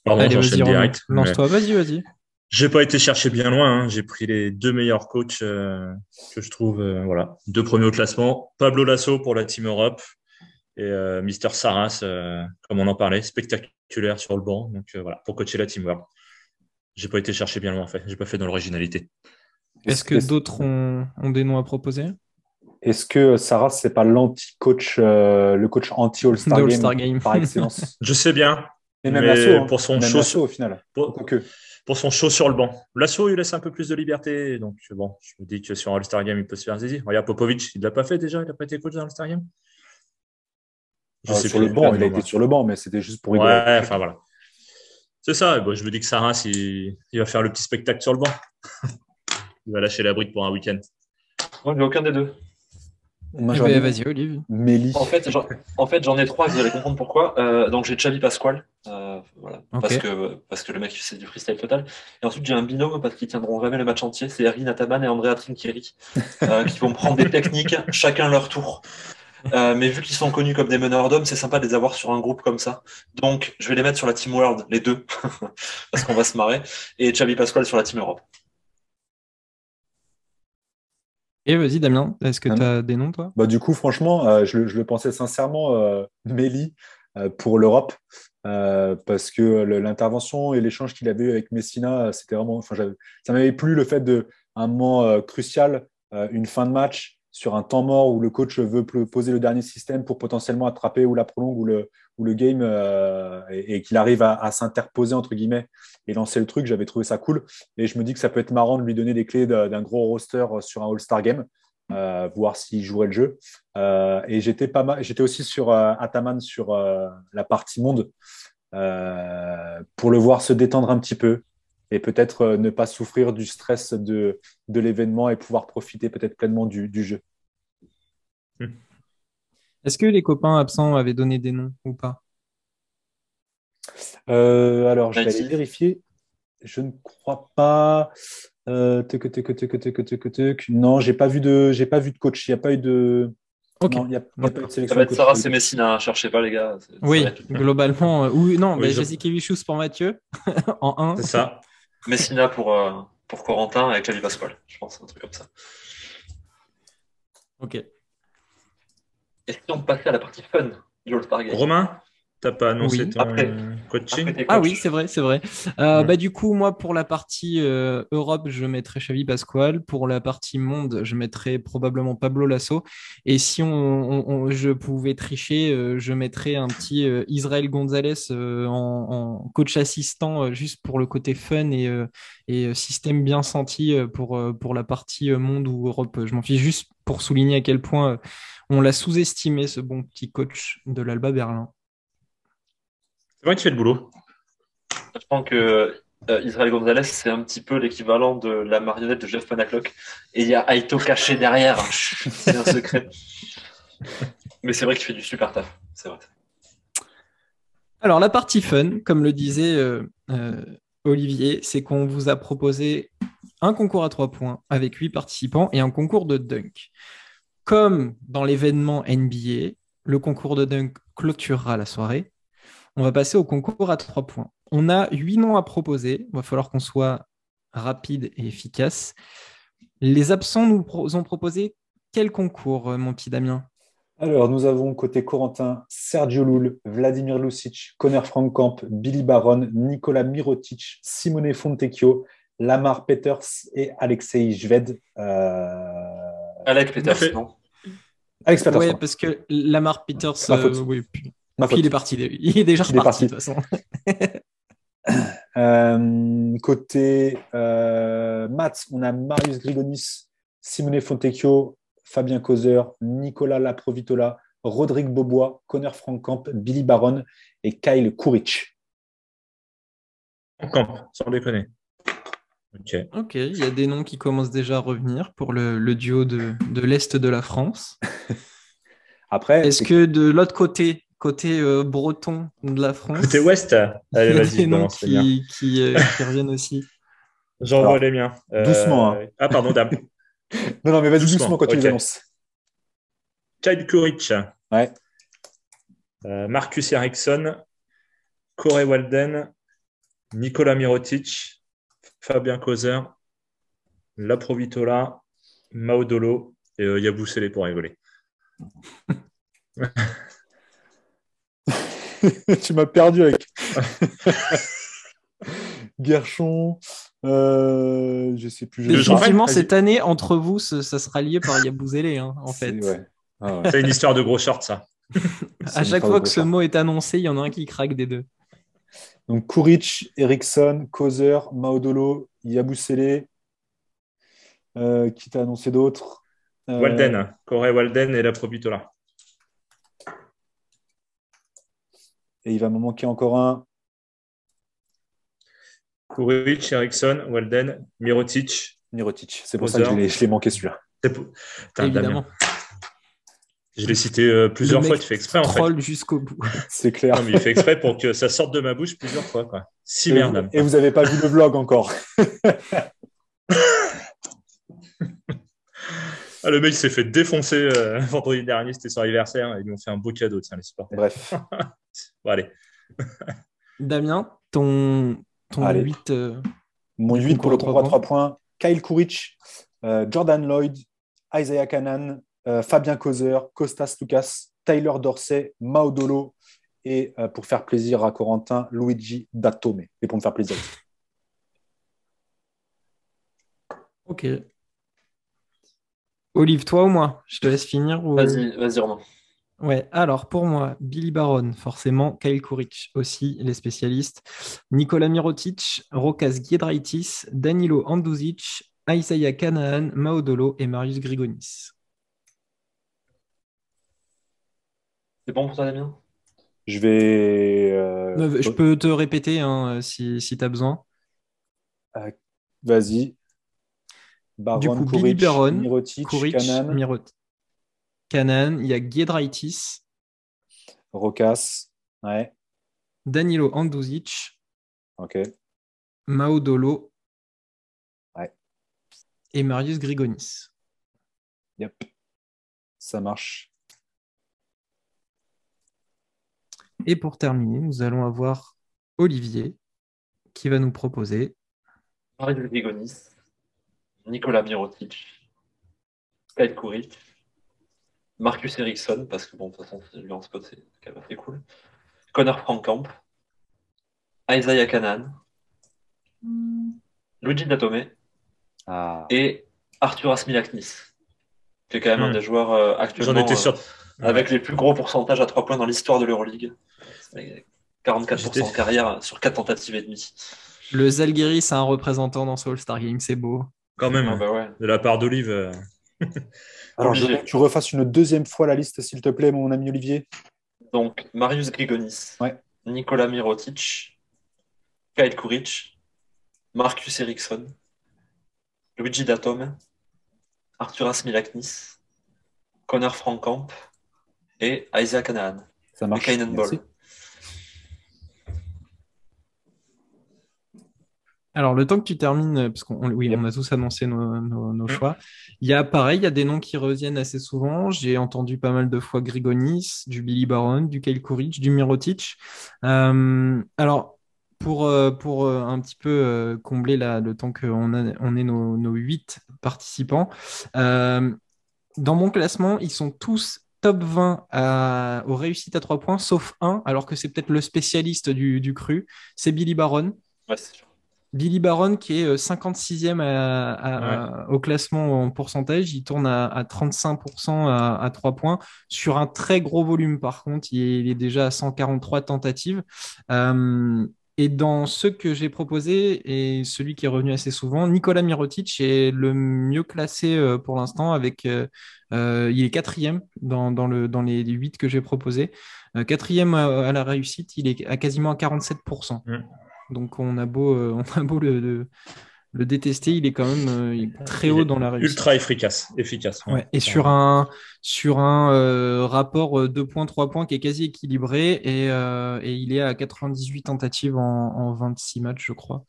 Speaker 1: Pardon, j'enchaîne direct. Lance-toi, vas-y, vas-y.
Speaker 3: J'ai pas été chercher bien loin. Hein. J'ai pris les deux meilleurs coachs euh, que je trouve. Euh, voilà, deux premiers au classement. Pablo Lasso pour la Team Europe et euh, Mister Saras, comme on en parlait, spectaculaire sur le banc. Donc voilà, pour coacher la Team World. J'ai pas été chercher bien loin en fait. J'ai pas fait dans l'originalité.
Speaker 1: Est-ce que d'autres ont, des noms à proposer?
Speaker 2: Est-ce que Saras c'est pas l'anti-coach, le coach anti-All-Star Game, Game, par excellence?
Speaker 3: Je sais bien,
Speaker 2: et même l'assaut, hein.
Speaker 3: pour son show
Speaker 2: au final.
Speaker 3: Pour, son show sur le banc. L'assaut, il laisse un peu plus de liberté. Donc, bon, je me dis que sur All-Star Game, il peut se faire zizi. Regarde, Popovic, il ne l'a pas fait déjà Il n'a pas été coach dans All-Star Game
Speaker 2: je sais Sur le banc, il a été sur le banc, mais c'était juste pour rigoler.
Speaker 3: Ouais, enfin voilà. C'est ça. je me dis que Sarah, il, il va faire le petit spectacle sur le banc. il va lâcher la bride pour un week-end.
Speaker 4: Moi, mais aucun des deux.
Speaker 1: Vas-y, Olive.
Speaker 4: En fait, j'en, en fait, j'en ai trois, vous allez comprendre pourquoi. Euh, donc, j'ai Chavi Pasquale, euh, voilà, parce, que, parce que le mec, c'est du freestyle total. Et ensuite, j'ai un binôme, parce qu'ils tiendront jamais le match entier, c'est Erin Ataman et Andrea Trinkieri, euh, qui vont prendre des techniques, chacun leur tour. Euh, mais vu qu'ils sont connus comme des meneurs d'hommes, c'est sympa de les avoir sur un groupe comme ça. Donc, je vais les mettre sur la Team World, les deux, parce qu'on va se marrer. Et Xavi Pasquale sur la Team Europe.
Speaker 1: Et vas-y, Damien, est-ce que
Speaker 2: Ah
Speaker 1: tu as des noms, toi?
Speaker 2: Bah, du coup, franchement, euh, je, le- je le pensais sincèrement, euh, Méli, euh, pour l'Europe, euh, parce que l'intervention et l'échange qu'il avait eu avec Messina, c'était vraiment. Enfin, ça m'avait plu le fait de un moment euh, crucial, euh, une fin de match sur un temps mort où le coach veut poser le dernier système pour potentiellement attraper ou la prolongue ou le, game euh, et, qu'il arrive à, s'interposer entre guillemets et lancer le truc. J'avais trouvé ça cool et je me dis que ça peut être marrant de lui donner les clés d'un gros roster sur un All-Star Game, euh, voir s'il jouerait le jeu. Euh, et j'étais aussi sur euh, Ataman sur euh, la partie monde euh, pour le voir se détendre un petit peu et peut-être euh, ne pas souffrir du stress de, de l'événement et pouvoir profiter peut-être pleinement du, du jeu.
Speaker 1: Est-ce que les copains absents avaient donné des noms ou pas?
Speaker 2: Euh, alors, je vais aller vérifier. Je ne crois pas. Euh, tuc, tuc, tuc, tuc, tuc, tuc. Non, j'ai pas vu de, j'ai pas vu de coach. Il n'y a pas eu de.
Speaker 1: Ok.
Speaker 2: Non, il n'y a, y a pas eu de
Speaker 4: Ça
Speaker 2: sélection.
Speaker 4: va
Speaker 2: de
Speaker 4: être. Sarah, c'est Messina. Cherchez pas, les gars. Ça
Speaker 1: Oui,
Speaker 4: va
Speaker 1: globalement. euh, oui, non,
Speaker 3: Oui,
Speaker 1: bah,
Speaker 3: je-
Speaker 1: Jasikevichus pour Mathieu en 1.
Speaker 3: C'est ça.
Speaker 4: Messina pour, euh, pour Corentin et Xavi Pasquale. Je pense, un truc comme ça.
Speaker 1: Ok.
Speaker 4: Et si on passait à la partie fun du All-Star Game?
Speaker 3: Romain, t'as pas annoncé
Speaker 1: Oui.
Speaker 3: ton
Speaker 4: Après.
Speaker 3: coaching
Speaker 4: Après
Speaker 1: Ah oui, c'est vrai, c'est vrai. Euh,
Speaker 3: Ouais.
Speaker 1: bah, du coup, moi, pour la partie euh, Europe, je mettrais Xavi Pascual. Pour la partie monde, je mettrais probablement Pablo Lasso. Et si on, on- on- je pouvais tricher, euh, je mettrais un petit euh, Israël Gonzalez euh, en, en coach assistant, euh, juste pour le côté fun et, et système bien senti euh, pour, euh, pour la partie euh, monde ou Europe. Je m'en fiche juste pour souligner à quel point euh, on l'a sous-estimé, ce bon petit coach de l'Alba Berlin.
Speaker 3: Que tu fais le boulot?
Speaker 4: Je pense que euh, Israël Gonzalez, c'est un petit peu l'équivalent de la marionnette de Jeff Panaclock. Et il y a Aito caché derrière. C'est un secret. Mais c'est vrai qu'il fait du super taf. C'est vrai.
Speaker 1: Alors, la partie fun, comme le disait euh, euh, Olivier, c'est qu'on vous a proposé un concours à trois points avec huit participants et un concours de dunk. Comme dans l'événement NBA, le concours de dunk clôturera la soirée. On va passer au concours à trois points. On a huit noms à proposer. Il va falloir qu'on soit rapide et efficace. Les absents nous pro- ont proposé quel concours, euh, mon petit Damien?
Speaker 2: Alors, nous avons côté Corentin Sergio Lul, Vladimir Lucic, Connor Frankamp, Billy Baron, Nicolas Mirotic, Simone Fontecchio, Lamar Peters et Alexei Jved. Euh,
Speaker 4: Alec Peters, non
Speaker 2: Alex Peters. Pardon.
Speaker 1: parce que Lamar Peters, euh, oui,
Speaker 2: Ma
Speaker 1: puis
Speaker 2: faute.
Speaker 1: il est parti. Il est déjà
Speaker 2: Il est
Speaker 1: reparti,
Speaker 2: parti.
Speaker 1: de toute façon.
Speaker 2: Euh, côté euh, maths, on a Marius Grigonis, Simone Fontecchio, Fabien Causer, Nicolas Laprovitola, Rodrigue Bobois, Connor Frankamp, Billy Baron et Kyle Kuric.
Speaker 3: En camp, sans déconner. Ok.
Speaker 1: Ok, il y a des noms qui commencent déjà à revenir pour le, le duo de, de l'Est de la France.
Speaker 2: Après,
Speaker 1: Est-ce que de l'autre côté, côté euh, breton de la France,
Speaker 3: Côté ouest, allez,
Speaker 1: il y a
Speaker 3: vas-y,
Speaker 1: des
Speaker 3: je
Speaker 1: noms
Speaker 3: balance les miens.
Speaker 1: qui, qui, euh, qui reviennent aussi
Speaker 3: J'envoie les miens. Euh,
Speaker 2: doucement, hein.
Speaker 3: Ah, pardon, dame.
Speaker 2: non, non, mais vas-y
Speaker 3: Doucement,
Speaker 2: doucement, quand tu
Speaker 3: ok.
Speaker 2: les annonces.
Speaker 3: Kyle Kuric,
Speaker 2: Ouais.
Speaker 3: euh, Marcus Ericsson, Corey Walden, Nicolas Mirotic, Fabien Causer, Laprovitola, Maudolo et euh, Yabusele pour rigoler.
Speaker 2: tu m'as perdu avec Gershon. Euh, je sais plus.
Speaker 1: Définitivement, cette année, entre vous, ce- ça sera lié par Yabouzélé, hein, en
Speaker 2: C'est-
Speaker 1: fait.
Speaker 2: ouais. Ah ouais.
Speaker 3: C'est une histoire de gros shorts, ça.
Speaker 1: À chaque fois que ce mot est annoncé, il y en a un qui craque des deux.
Speaker 2: Donc Kuric, Eriksson, Causer, Maudolo, Yabusele. Euh, qui t'a annoncé d'autres Euh,
Speaker 3: Walden, Corey Walden et Laprovitola.
Speaker 2: Et il va me manquer encore un.
Speaker 3: Kuric, Ericsson, Walden, Mirotic.
Speaker 2: Mirotic. C'est pour ça que je l'ai- manqué celui-là.
Speaker 1: Évidemment.
Speaker 3: Damien. Je l'ai cité euh, plusieurs
Speaker 1: Le
Speaker 3: fois,
Speaker 1: mec
Speaker 3: tu fais exprès en fait.
Speaker 1: Troll jusqu'au bout.
Speaker 2: C'est clair.
Speaker 3: Non, mais il fait exprès pour que ça sorte de ma bouche plusieurs fois. Quoi. Si
Speaker 2: Et
Speaker 3: merde.
Speaker 2: vous, et vous avez pas vu le vlog encore.
Speaker 3: Ah, le mec s'est fait défoncer euh, vendredi dernier, c'était son anniversaire, et ils lui ont fait un beau cadeau, tiens, les supporters.
Speaker 2: Bref.
Speaker 3: Bon, allez.
Speaker 1: Damien, ton, ton
Speaker 2: Allez.
Speaker 1: 8. euh,
Speaker 2: Mon
Speaker 1: Du
Speaker 2: 8
Speaker 1: concours
Speaker 2: pour le concours à 3 points. Kyle Kuric, euh, Jordan Lloyd, Isaiah Canan, euh, Fabien Causer, Costas Lucas, Tyler Dorsey, Maudolo et euh, pour faire plaisir à Corentin, Luigi Datome. Et pour me faire plaisir.
Speaker 1: Ok. Olive, toi ou moi? Je te laisse finir ou...
Speaker 4: Vas-y, vas-y, Romain.
Speaker 1: Ouais, alors pour moi, Billy Baron, forcément, Kyle Kuric aussi, les spécialistes, Nikola Mirotic, Rokas Giedraitis, Danilo Anduzic, Isaiah Canaan, Maodolo et Marius Grigonis.
Speaker 4: C'est bon pour toi, Damien?
Speaker 2: Je vais. euh,
Speaker 1: Euh, Je peux te répéter hein, si, si tu as besoin.
Speaker 2: Vas-y. Baron,
Speaker 1: Du coup, Billy Baron,
Speaker 2: Mirotic,
Speaker 1: Kuric,
Speaker 2: Canan,
Speaker 1: Mirot. Il y a Giedraitis,
Speaker 2: Rokas. Ouais,
Speaker 1: Danilo Anduzic,
Speaker 2: ok.
Speaker 1: Maodolo
Speaker 2: Ouais.
Speaker 1: et Marius Grigonis.
Speaker 2: Yep. Ça marche.
Speaker 1: Et pour terminer, nous allons avoir Olivier qui va nous proposer
Speaker 4: Marius Grigonis, Nicolas Mirotic, Kyle Kuric, Marcus Ericsson, parce que bon, de toute façon, lui en spot, c'est quand même assez cool. Connor Frankamp, Isaiah Canan, Luigi Datome
Speaker 2: Ah.
Speaker 4: et Arthur Asmilaknis, qui est quand même un
Speaker 3: Hmm.
Speaker 4: des joueurs euh, actuellement
Speaker 3: étais sûr.
Speaker 4: euh, avec les plus gros pourcentages à 3 points dans l'histoire de l'Euroleague. C'est 44% en carrière sur 4 tentatives et demie.
Speaker 1: le Zalgiris a un représentant dans ce All-Star Game, c'est beau.
Speaker 3: Quand même,
Speaker 4: Ah bah ouais.
Speaker 3: de la part d'Olive. euh,
Speaker 2: Alors, je veux que tu refasses une deuxième fois la liste, s'il te plaît, mon ami Olivier.
Speaker 4: Donc, Marius Grigonis,
Speaker 2: Ouais.
Speaker 4: Nicolas Mirotic, Kyle Kuric, Marcus Ericsson, Luigi Datome, Arthur Asmilaknis, Connor Frankamp et Isaac Canaan.
Speaker 2: Ça marche. Merci.
Speaker 1: Alors, le temps que tu termines, parce qu'on oui, on a tous annoncé nos, nos- nos choix. Il y a pareil, il y a des noms qui reviennent assez souvent. J'ai entendu pas mal de fois Grigonis, du Billy Baron, du Kyle Kuric, du Mirotic. Euh, alors, pour, euh, pour euh, un petit peu combler la- le temps qu'on a, on est nos, nos huit participants, euh, dans mon classement, ils sont tous top 20 à- aux réussites à 3 points, sauf un, alors que c'est peut-être le spécialiste du, du cru, c'est Billy Baron.
Speaker 4: Ouais, c'est sûr.
Speaker 1: Billy Baron qui est euh, 56e à- à- à- au classement en pourcentage, il tourne à, à 35% à, à 3 points sur un très gros volume par contre, il est, il est déjà à 143 tentatives. Euh, et dans ceux que j'ai proposés et celui qui est revenu assez souvent, Nicolas Mirotic est le mieux classé euh, pour l'instant avec euh, euh, il est quatrième dans, dans, le, dans les huit que j'ai proposés. Euh, quatrième à, la réussite, il est à quasiment à 47%.
Speaker 3: Mm.
Speaker 1: Donc on a beau, euh, on a beau le, le, le détester, il est quand même euh, il est très
Speaker 3: Il
Speaker 1: haut dans la réussite.
Speaker 3: Ultra efficace. efficace
Speaker 1: Ouais, et sur un, sur un euh, rapport euh, 2 points, 3 points qui est quasi équilibré et, euh, et il est à 98 tentatives en, en 26 matchs, je crois.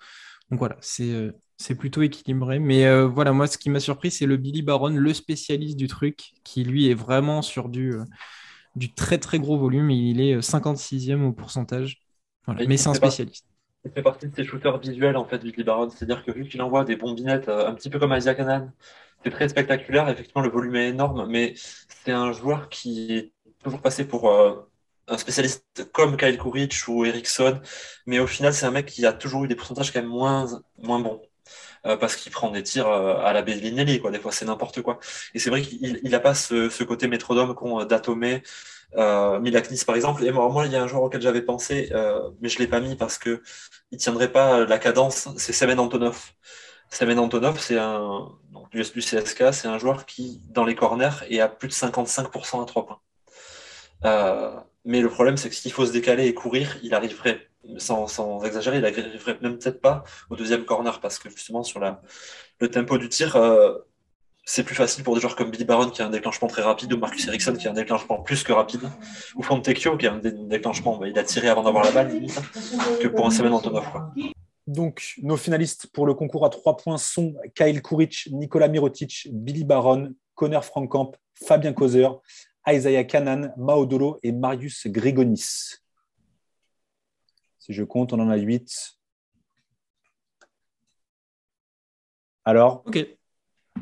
Speaker 1: Donc voilà, c'est euh, c'est plutôt équilibré. Mais euh, voilà, moi, ce qui m'a surpris, c'est le Billy Baron, le spécialiste du truc, qui lui est vraiment sur du, euh, du très très gros volume. Il est euh, 56e au pourcentage. Voilà. Mais c'est un spécialiste.
Speaker 4: Il fait partie de ces shooters visuels, en fait, Billy Baron. C'est-à-dire que vu qu'il envoie des bombinettes, euh, un petit peu comme Isaac Canaan, c'est très spectaculaire. Effectivement, le volume est énorme, mais c'est un joueur qui est toujours passé pour euh, un spécialiste comme Kyle Kuric ou Ericsson. Mais au final, c'est un mec qui a toujours eu des pourcentages quand même moins bons. Euh, parce qu'il prend des tirs euh, à la Bellinelli, quoi. Des fois, c'est n'importe quoi. Et c'est vrai qu'il il a pas ce, côté métronome qu'ont euh, Datome, euh, Milaknis, par exemple. Et moi, il y a un joueur auquel j'avais pensé, mais je l'ai pas mis parce que il tiendrait pas la cadence. C'est Semen Antonov. Semen Antonov, c'est un joueur qui, dans les corners, est à plus de 55% à 3 points. Mais le problème, c'est que s'il faut se décaler et courir, il arriverait, sans, exagérer, il arriverait même peut-être pas au deuxième corner parce que justement, sur le tempo du tir, euh, c'est plus facile pour des joueurs comme Billy Baron qui a un déclenchement très rapide ou Marcus Ericsson qui a un déclenchement plus que rapide ou Fontecchio qui a un dé- déclenchement, bah, il a tiré avant d'avoir la balle, limite, que pour un Semen Antonov.
Speaker 2: Donc, nos finalistes pour le concours à trois points sont Kyle Kuric, Nicolas Mirotic, Billy Baron, Connor Frankamp, Fabien Causer, Isaiah Canan, Maodolo et Marius Grigonis. Si je compte, on en a 8. Alors,
Speaker 1: Ok.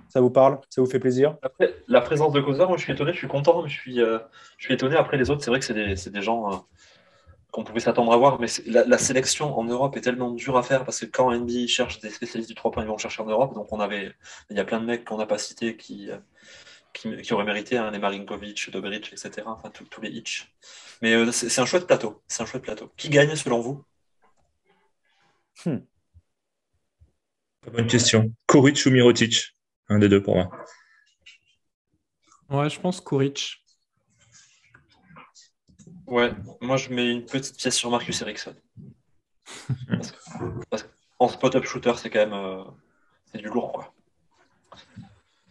Speaker 2: ça vous parle? Ça vous fait plaisir?
Speaker 4: Après, la présence de Causer, moi je suis étonné, je suis content, mais je suis, euh, je suis étonné. Après les autres, c'est vrai que c'est des, c'est des gens euh, qu'on pouvait s'attendre à voir, mais la sélection en Europe est tellement dure à faire parce que quand NBA cherche des spécialistes du 3 points, ils vont chercher en Europe. Donc on avait, il y a plein de mecs qu'on n'a pas cités qui, euh, qui, qui auraient mérité, hein, les Marinkovic, Dobric, etc. Enfin, tous- les hitch. Mais euh, c'est c'est un chouette plateau. C'est un chouette plateau. Qui gagne selon vous?
Speaker 3: Bonne question. Koric ou Mirotic? Un des deux pour moi.
Speaker 1: Ouais, je pense Kuric.
Speaker 4: Ouais, moi je mets une petite pièce sur Marcus Ericsson. Parce que, parce que en spot-up shooter, c'est quand même euh, c'est du lourd quoi.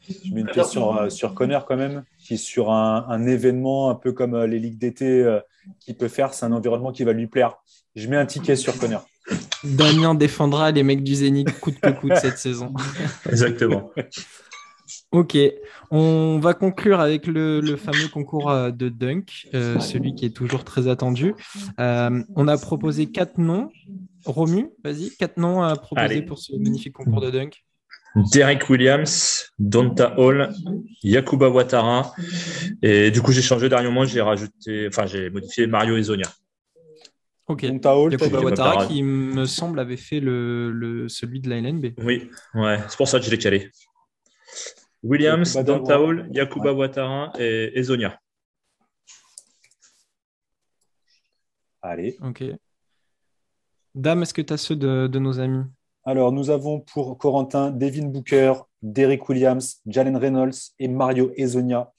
Speaker 2: Je mets une pièce sur, euh, sur Connor quand même, qui est sur un, un événement un peu comme euh, les ligues d'été euh, qu'il peut faire. C'est un environnement qui va lui plaire. Je mets un ticket sur Connor.
Speaker 1: Damien défendra les mecs du Zénith coûte que coûte cette saison.
Speaker 3: Exactement.
Speaker 1: Ok, on va conclure avec le, le fameux concours euh, de dunk, euh, celui qui est toujours très attendu. Euh, on a proposé quatre noms. Romu, vas-y, quatre noms à proposer
Speaker 3: Allez.
Speaker 1: pour ce magnifique concours de dunk.
Speaker 3: Derek Williams, Donta Hall, Yakuba Ouattara. Et du coup, j'ai changé dernièrement, j'ai rajouté, enfin, j'ai modifié Mario Ezonia.
Speaker 1: Ok.
Speaker 2: Monta Hall,
Speaker 1: Yakuba Ouattara qui me semble avait fait le, le- celui de la LNB.
Speaker 3: Oui, ouais, c'est pour ça que je l'ai calé. Williams, Donta. Hall, Yakuba Ouattara et Ezonia.
Speaker 2: Allez.
Speaker 1: Ok. Dame, est-ce que tu as ceux de, de nos amis?
Speaker 2: Alors, nous avons pour Corentin Devin Booker, Derek Williams, Jalen Reynolds et Mario Ezonia.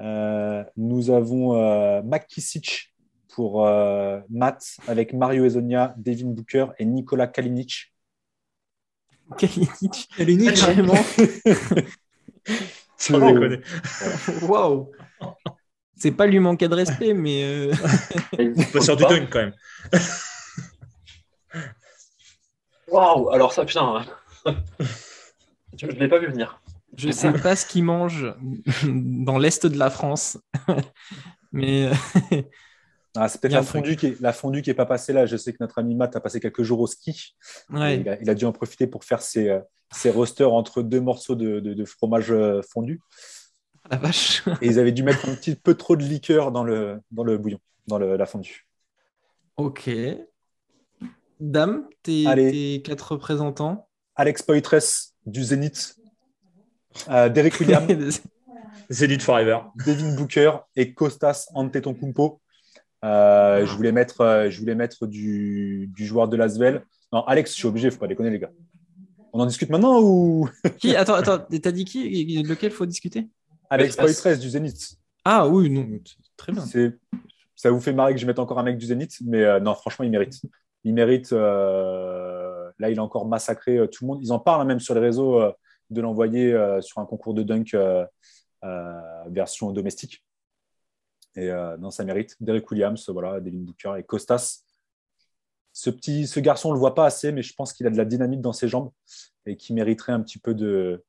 Speaker 2: Euh, nous avons euh, McKissick pour euh, Matt avec Mario Ezonia, Devin Booker et Nicolas Kalinic.
Speaker 1: Kalinic. Kalinic, vraiment
Speaker 3: Sans déconner.
Speaker 1: Waouh C'est pas lui manquer de respect, mais euh,
Speaker 3: Pas sur du dunk quand même.
Speaker 4: Waouh, alors ça, putain. je ne l'ai pas vu venir.
Speaker 1: je sais pas ce qu'il mange dans l'est de la France. mais euh,
Speaker 2: Ah, c'est peut-être la fondue, qui est, la fondue qui est pas passée là. Je sais que notre ami Matt a passé quelques jours au ski.
Speaker 1: ouais.
Speaker 2: Il, a, il a dû en profiter pour faire ses, euh, ses rosters entre deux morceaux de, de- de fromage euh, fondu.
Speaker 1: la vache.
Speaker 2: Et ils avaient dû mettre un petit peu trop de liqueur dans le, dans le bouillon, dans le- la fondue.
Speaker 1: Ok. Dame, tes,
Speaker 2: Allez.
Speaker 1: tes quatre représentants.
Speaker 2: Alex Poitres du Zénith, euh, Derek Williams,
Speaker 3: Zenith Forever.
Speaker 2: Devin Booker et Kostas Antetokounmpo. Euh, je voulais mettre, euh, je voulais mettre du, du joueur de Lasvel. Non, Alex, je suis obligé, faut pas déconner les gars. On en discute maintenant ou?
Speaker 1: Qui? Attends, attends, t'as dit qui? Lequel faut discuter?
Speaker 2: Alex
Speaker 4: Kostas.
Speaker 2: Poitres du Zénith
Speaker 1: Ah oui, non, très bien.
Speaker 2: Ça vous fait marrer que je mette encore un mec du Zénith, mais euh, non, franchement, il mérite. Il mérite. euh, là, il a encore massacré euh, tout le monde. Ils en parlent hein, même sur les réseaux euh, de l'envoyer sur un concours de dunk version domestique. Et non, ça mérite. Derek Williams, voilà, Devin Booker et Costas. Ce petit, ce garçon, on le voit pas assez, mais je pense qu'il a de la dynamite dans ses jambes et qui mériterait un petit peu de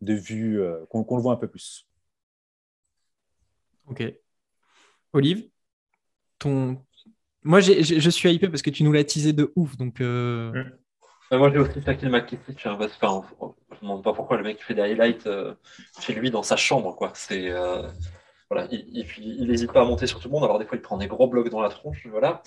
Speaker 2: vue, qu'on le voit un peu plus.
Speaker 1: Ok. Olive, ton. Moi, je suis hypé parce que tu nous l'as teasé de ouf. Donc, euh,
Speaker 4: Euh, moi, j'ai aussi McKissick. parce que, enfin, je ne demande pas pourquoi le mec fait des highlights euh, chez lui dans sa chambre. Quoi. C'est, euh, voilà, il n'hésite pas à monter sur tout le monde. Alors, des fois, il prend des gros blocs dans la tronche. Voilà.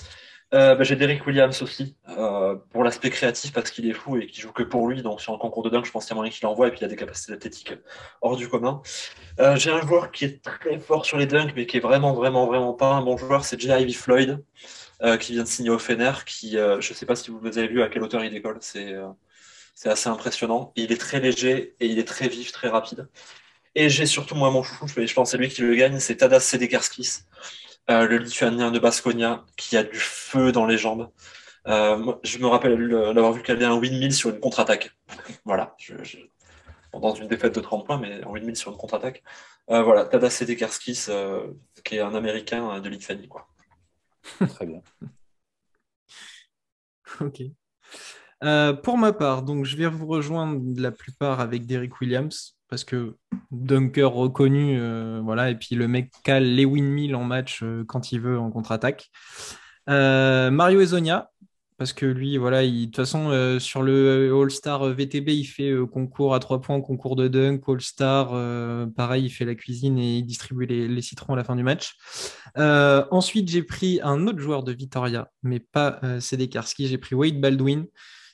Speaker 4: Euh, bah, j'ai Derek Williams aussi, euh, pour l'aspect créatif, parce qu'il est fou et qu'il joue que pour lui. Donc, sur un concours de dunk, je pense qu'il y a moyen qu'il envoie. Et puis, il a des capacités athlétiques hors du commun. Euh, j'ai un joueur qui est très fort sur les dunks, mais qui est vraiment, vraiment, vraiment pas un bon joueur. C'est J. Ivy Floyd. qui vient de signer au Fener, qui, je ne sais pas si vous avez vu à quelle hauteur il décolle, c'est assez impressionnant. Il est très léger et il est très vif, très rapide. Et j'ai surtout, moi, mon chouchou, je pense c'est lui qui le gagne, c'est Tadas Sedekarskis, euh, le lituanien de Basconia, qui a du feu dans les jambes. Euh, moi, je me rappelle l'avoir vu caler un windmill sur une contre-attaque. Voilà, je- je- dans une défaite de 30 points, mais un windmill sur une contre-attaque. Euh, voilà, Tadas Sedekarskis, euh, qui est un Américain euh, de Lituanie, quoi.
Speaker 2: Très bien.
Speaker 1: ok. Euh, pour ma part, donc je vais vous rejoindre la plupart avec Derrick Williams parce que dunker reconnu, euh, voilà, et puis le mec cale les windmills en match euh, quand il veut en contre-attaque. Mario Ezonia, parce que lui, voilà, il, de toute façon, sur le All-Star VTB, il fait concours à trois points, concours de dunk, All-Star, pareil, il fait la cuisine et il distribue les, citrons à la fin du match. ensuite, j'ai pris un autre joueur de Vitoria, mais pas CD Karski, j'ai pris Wade Baldwin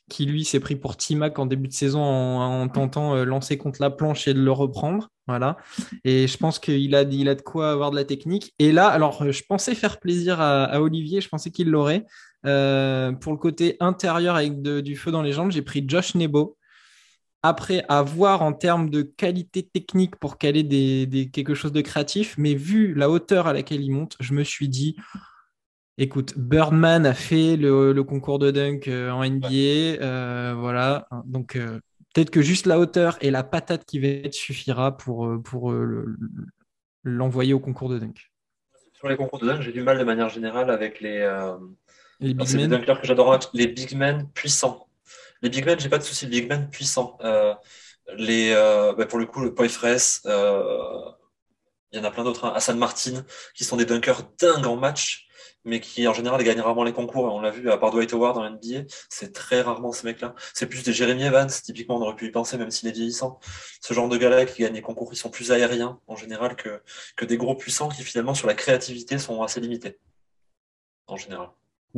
Speaker 1: qui lui s'est pris pour T-Mac en début de saison en, tentant euh, lancer contre la planche et de le reprendre. Voilà. Et je pense qu'il a, il a de quoi avoir de la technique. Et là, alors, euh, je pensais faire plaisir à, Olivier, je pensais qu'il l'aurait. Euh, pour le côté intérieur avec du feu dans les jambes, j'ai pris Josh Nebo. Après, à voir en termes de qualité technique pour caler quelque chose de créatif, mais vu la hauteur à laquelle il monte, je me suis dit, Écoute, Birdman a fait le, concours de dunk euh, en NBA. Euh, voilà. Donc, euh, peut-être que juste la hauteur et la patate qui va être suffira pour, pour l'envoyer au concours de dunk.
Speaker 4: Sur les concours de dunk, j'ai du mal de manière générale avec les, les big men. dunkers que j'adore, les big men puissants. Les big men, j'ai pas de souci, les big men puissants. les, bah, pour le coup, le Poifres, il y en a plein d'autres. Hein. Hassan Martin, qui sont des dunkers dingues en match mais qui en général gagnent rarement les concours. On l'a vu, à part Dwight Howard dans NBA, c'est très rarement ce mec-là. C'est plus des Jeremy Evans, typiquement, on aurait pu y penser, même s'il est vieillissant. Ce genre de gars-là qui gagnent les concours, ils sont plus aériens en général que, que des gros puissants qui finalement sur la créativité sont assez limités. En général.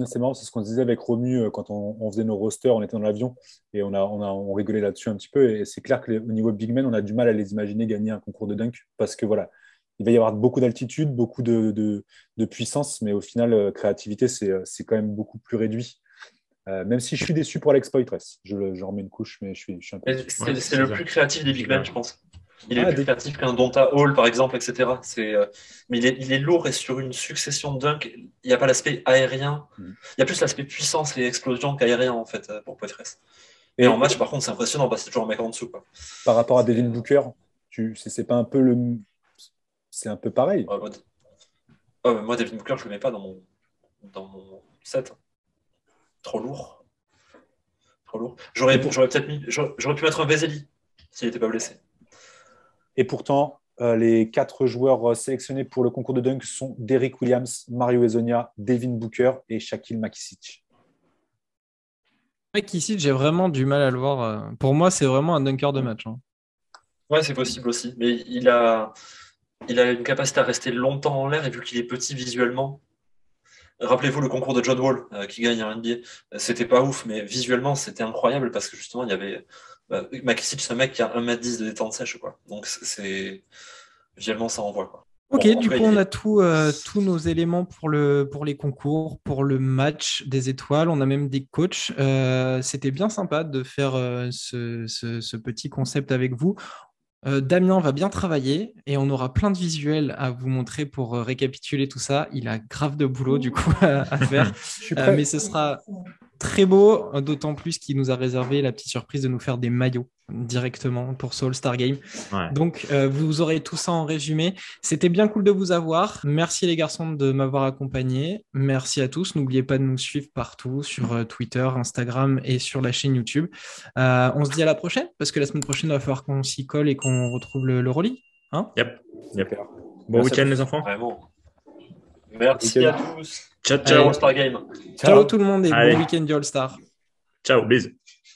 Speaker 2: C'est marrant, c'est ce qu'on disait avec Romu euh, quand on, faisait nos rosters, on était dans l'avion et on, a, on, a, on rigolait là-dessus un petit peu. Et c'est clair qu'au niveau big men, on a du mal à les imaginer gagner un concours de dunk parce que voilà, il va y avoir beaucoup d'altitude, beaucoup de, puissance, mais au final, euh, créativité, euh, c'est quand même beaucoup plus réduit. Euh, même si je suis déçu pour Alex Poitres. Je, je remets une couche, mais je suis, je suis un peu.
Speaker 4: C'est le plus créatif des big men, je pense. Il est ah, plus créatif qu'un Donta Hall, par exemple, etc. mais il est, il est, lourd et sur une succession de dunks, il n'y a pas l'aspect aérien. Mm. Il y a plus l'aspect puissance et explosion qu'aérien, en fait, pour Poitres. Et, en match, par contre, c'est impressionnant parce que c'est toujours un mec en dessous. Quoi.
Speaker 2: Par rapport à Devin Booker, c'est pas un peu le, c'est un peu pareil.
Speaker 4: moi, Devin Booker, je le mets pas dans mon, dans mon set. Trop lourd. Trop lourd. J'aurais, peut-être mis, j'aurais pu mettre un Vesely s'il n'était pas blessé.
Speaker 2: Et pourtant, euh, les quatre joueurs euh, sélectionnés pour le concours de dunk sont Derrick Williams, Mario Ezonia, Devin Booker et Shaquille Makisic.
Speaker 1: Makisic, j'ai vraiment du mal à le voir. Euh, pour moi, c'est vraiment un dunker de match. Hein.
Speaker 4: Ouais, c'est possible aussi. Mais il a, il a une capacité à rester longtemps en l'air et vu qu'il est petit visuellement, Rappelez-vous le concours de John Wall euh, qui gagne un NBA. C'était pas ouf, mais visuellement c'était incroyable parce que justement il y avait bah, c'est un mec qui a 1m10 de détente sèche quoi. Donc c'est visuellement ça envoie quoi.
Speaker 1: Ok, du coup, on a tout, euh, tous nos éléments pour, le, pour les concours, pour le match des étoiles. On a même des coachs. Euh, c'était bien sympa de faire ce, ce, petit concept avec vous. Euh, Damien va bien travailler et on aura plein de visuels à vous montrer pour euh, récapituler tout ça. Il a grave de boulot du coup à, faire, euh, mais ce sera très beau, d'autant plus qu'il nous a réservé la petite surprise de nous faire des maillots directement pour Soul Star Game. Donc, euh, vous aurez tout ça en résumé. C'était bien cool de vous avoir. Merci les garçons de m'avoir accompagné. Merci à tous. N'oubliez pas de nous suivre partout sur euh, Twitter, Instagram et sur la chaîne YouTube. Euh, on se dit à la prochaine parce que la semaine prochaine, il va falloir qu'on s'y colle et qu'on retrouve le, le
Speaker 3: Hein? Yep. Bon week-end les enfants.
Speaker 4: Merci à tous.
Speaker 3: Ciao, ciao.
Speaker 4: All Star Game.
Speaker 1: Ciao. tout le monde et bon week-end du All Star.
Speaker 3: Ciao, bisous.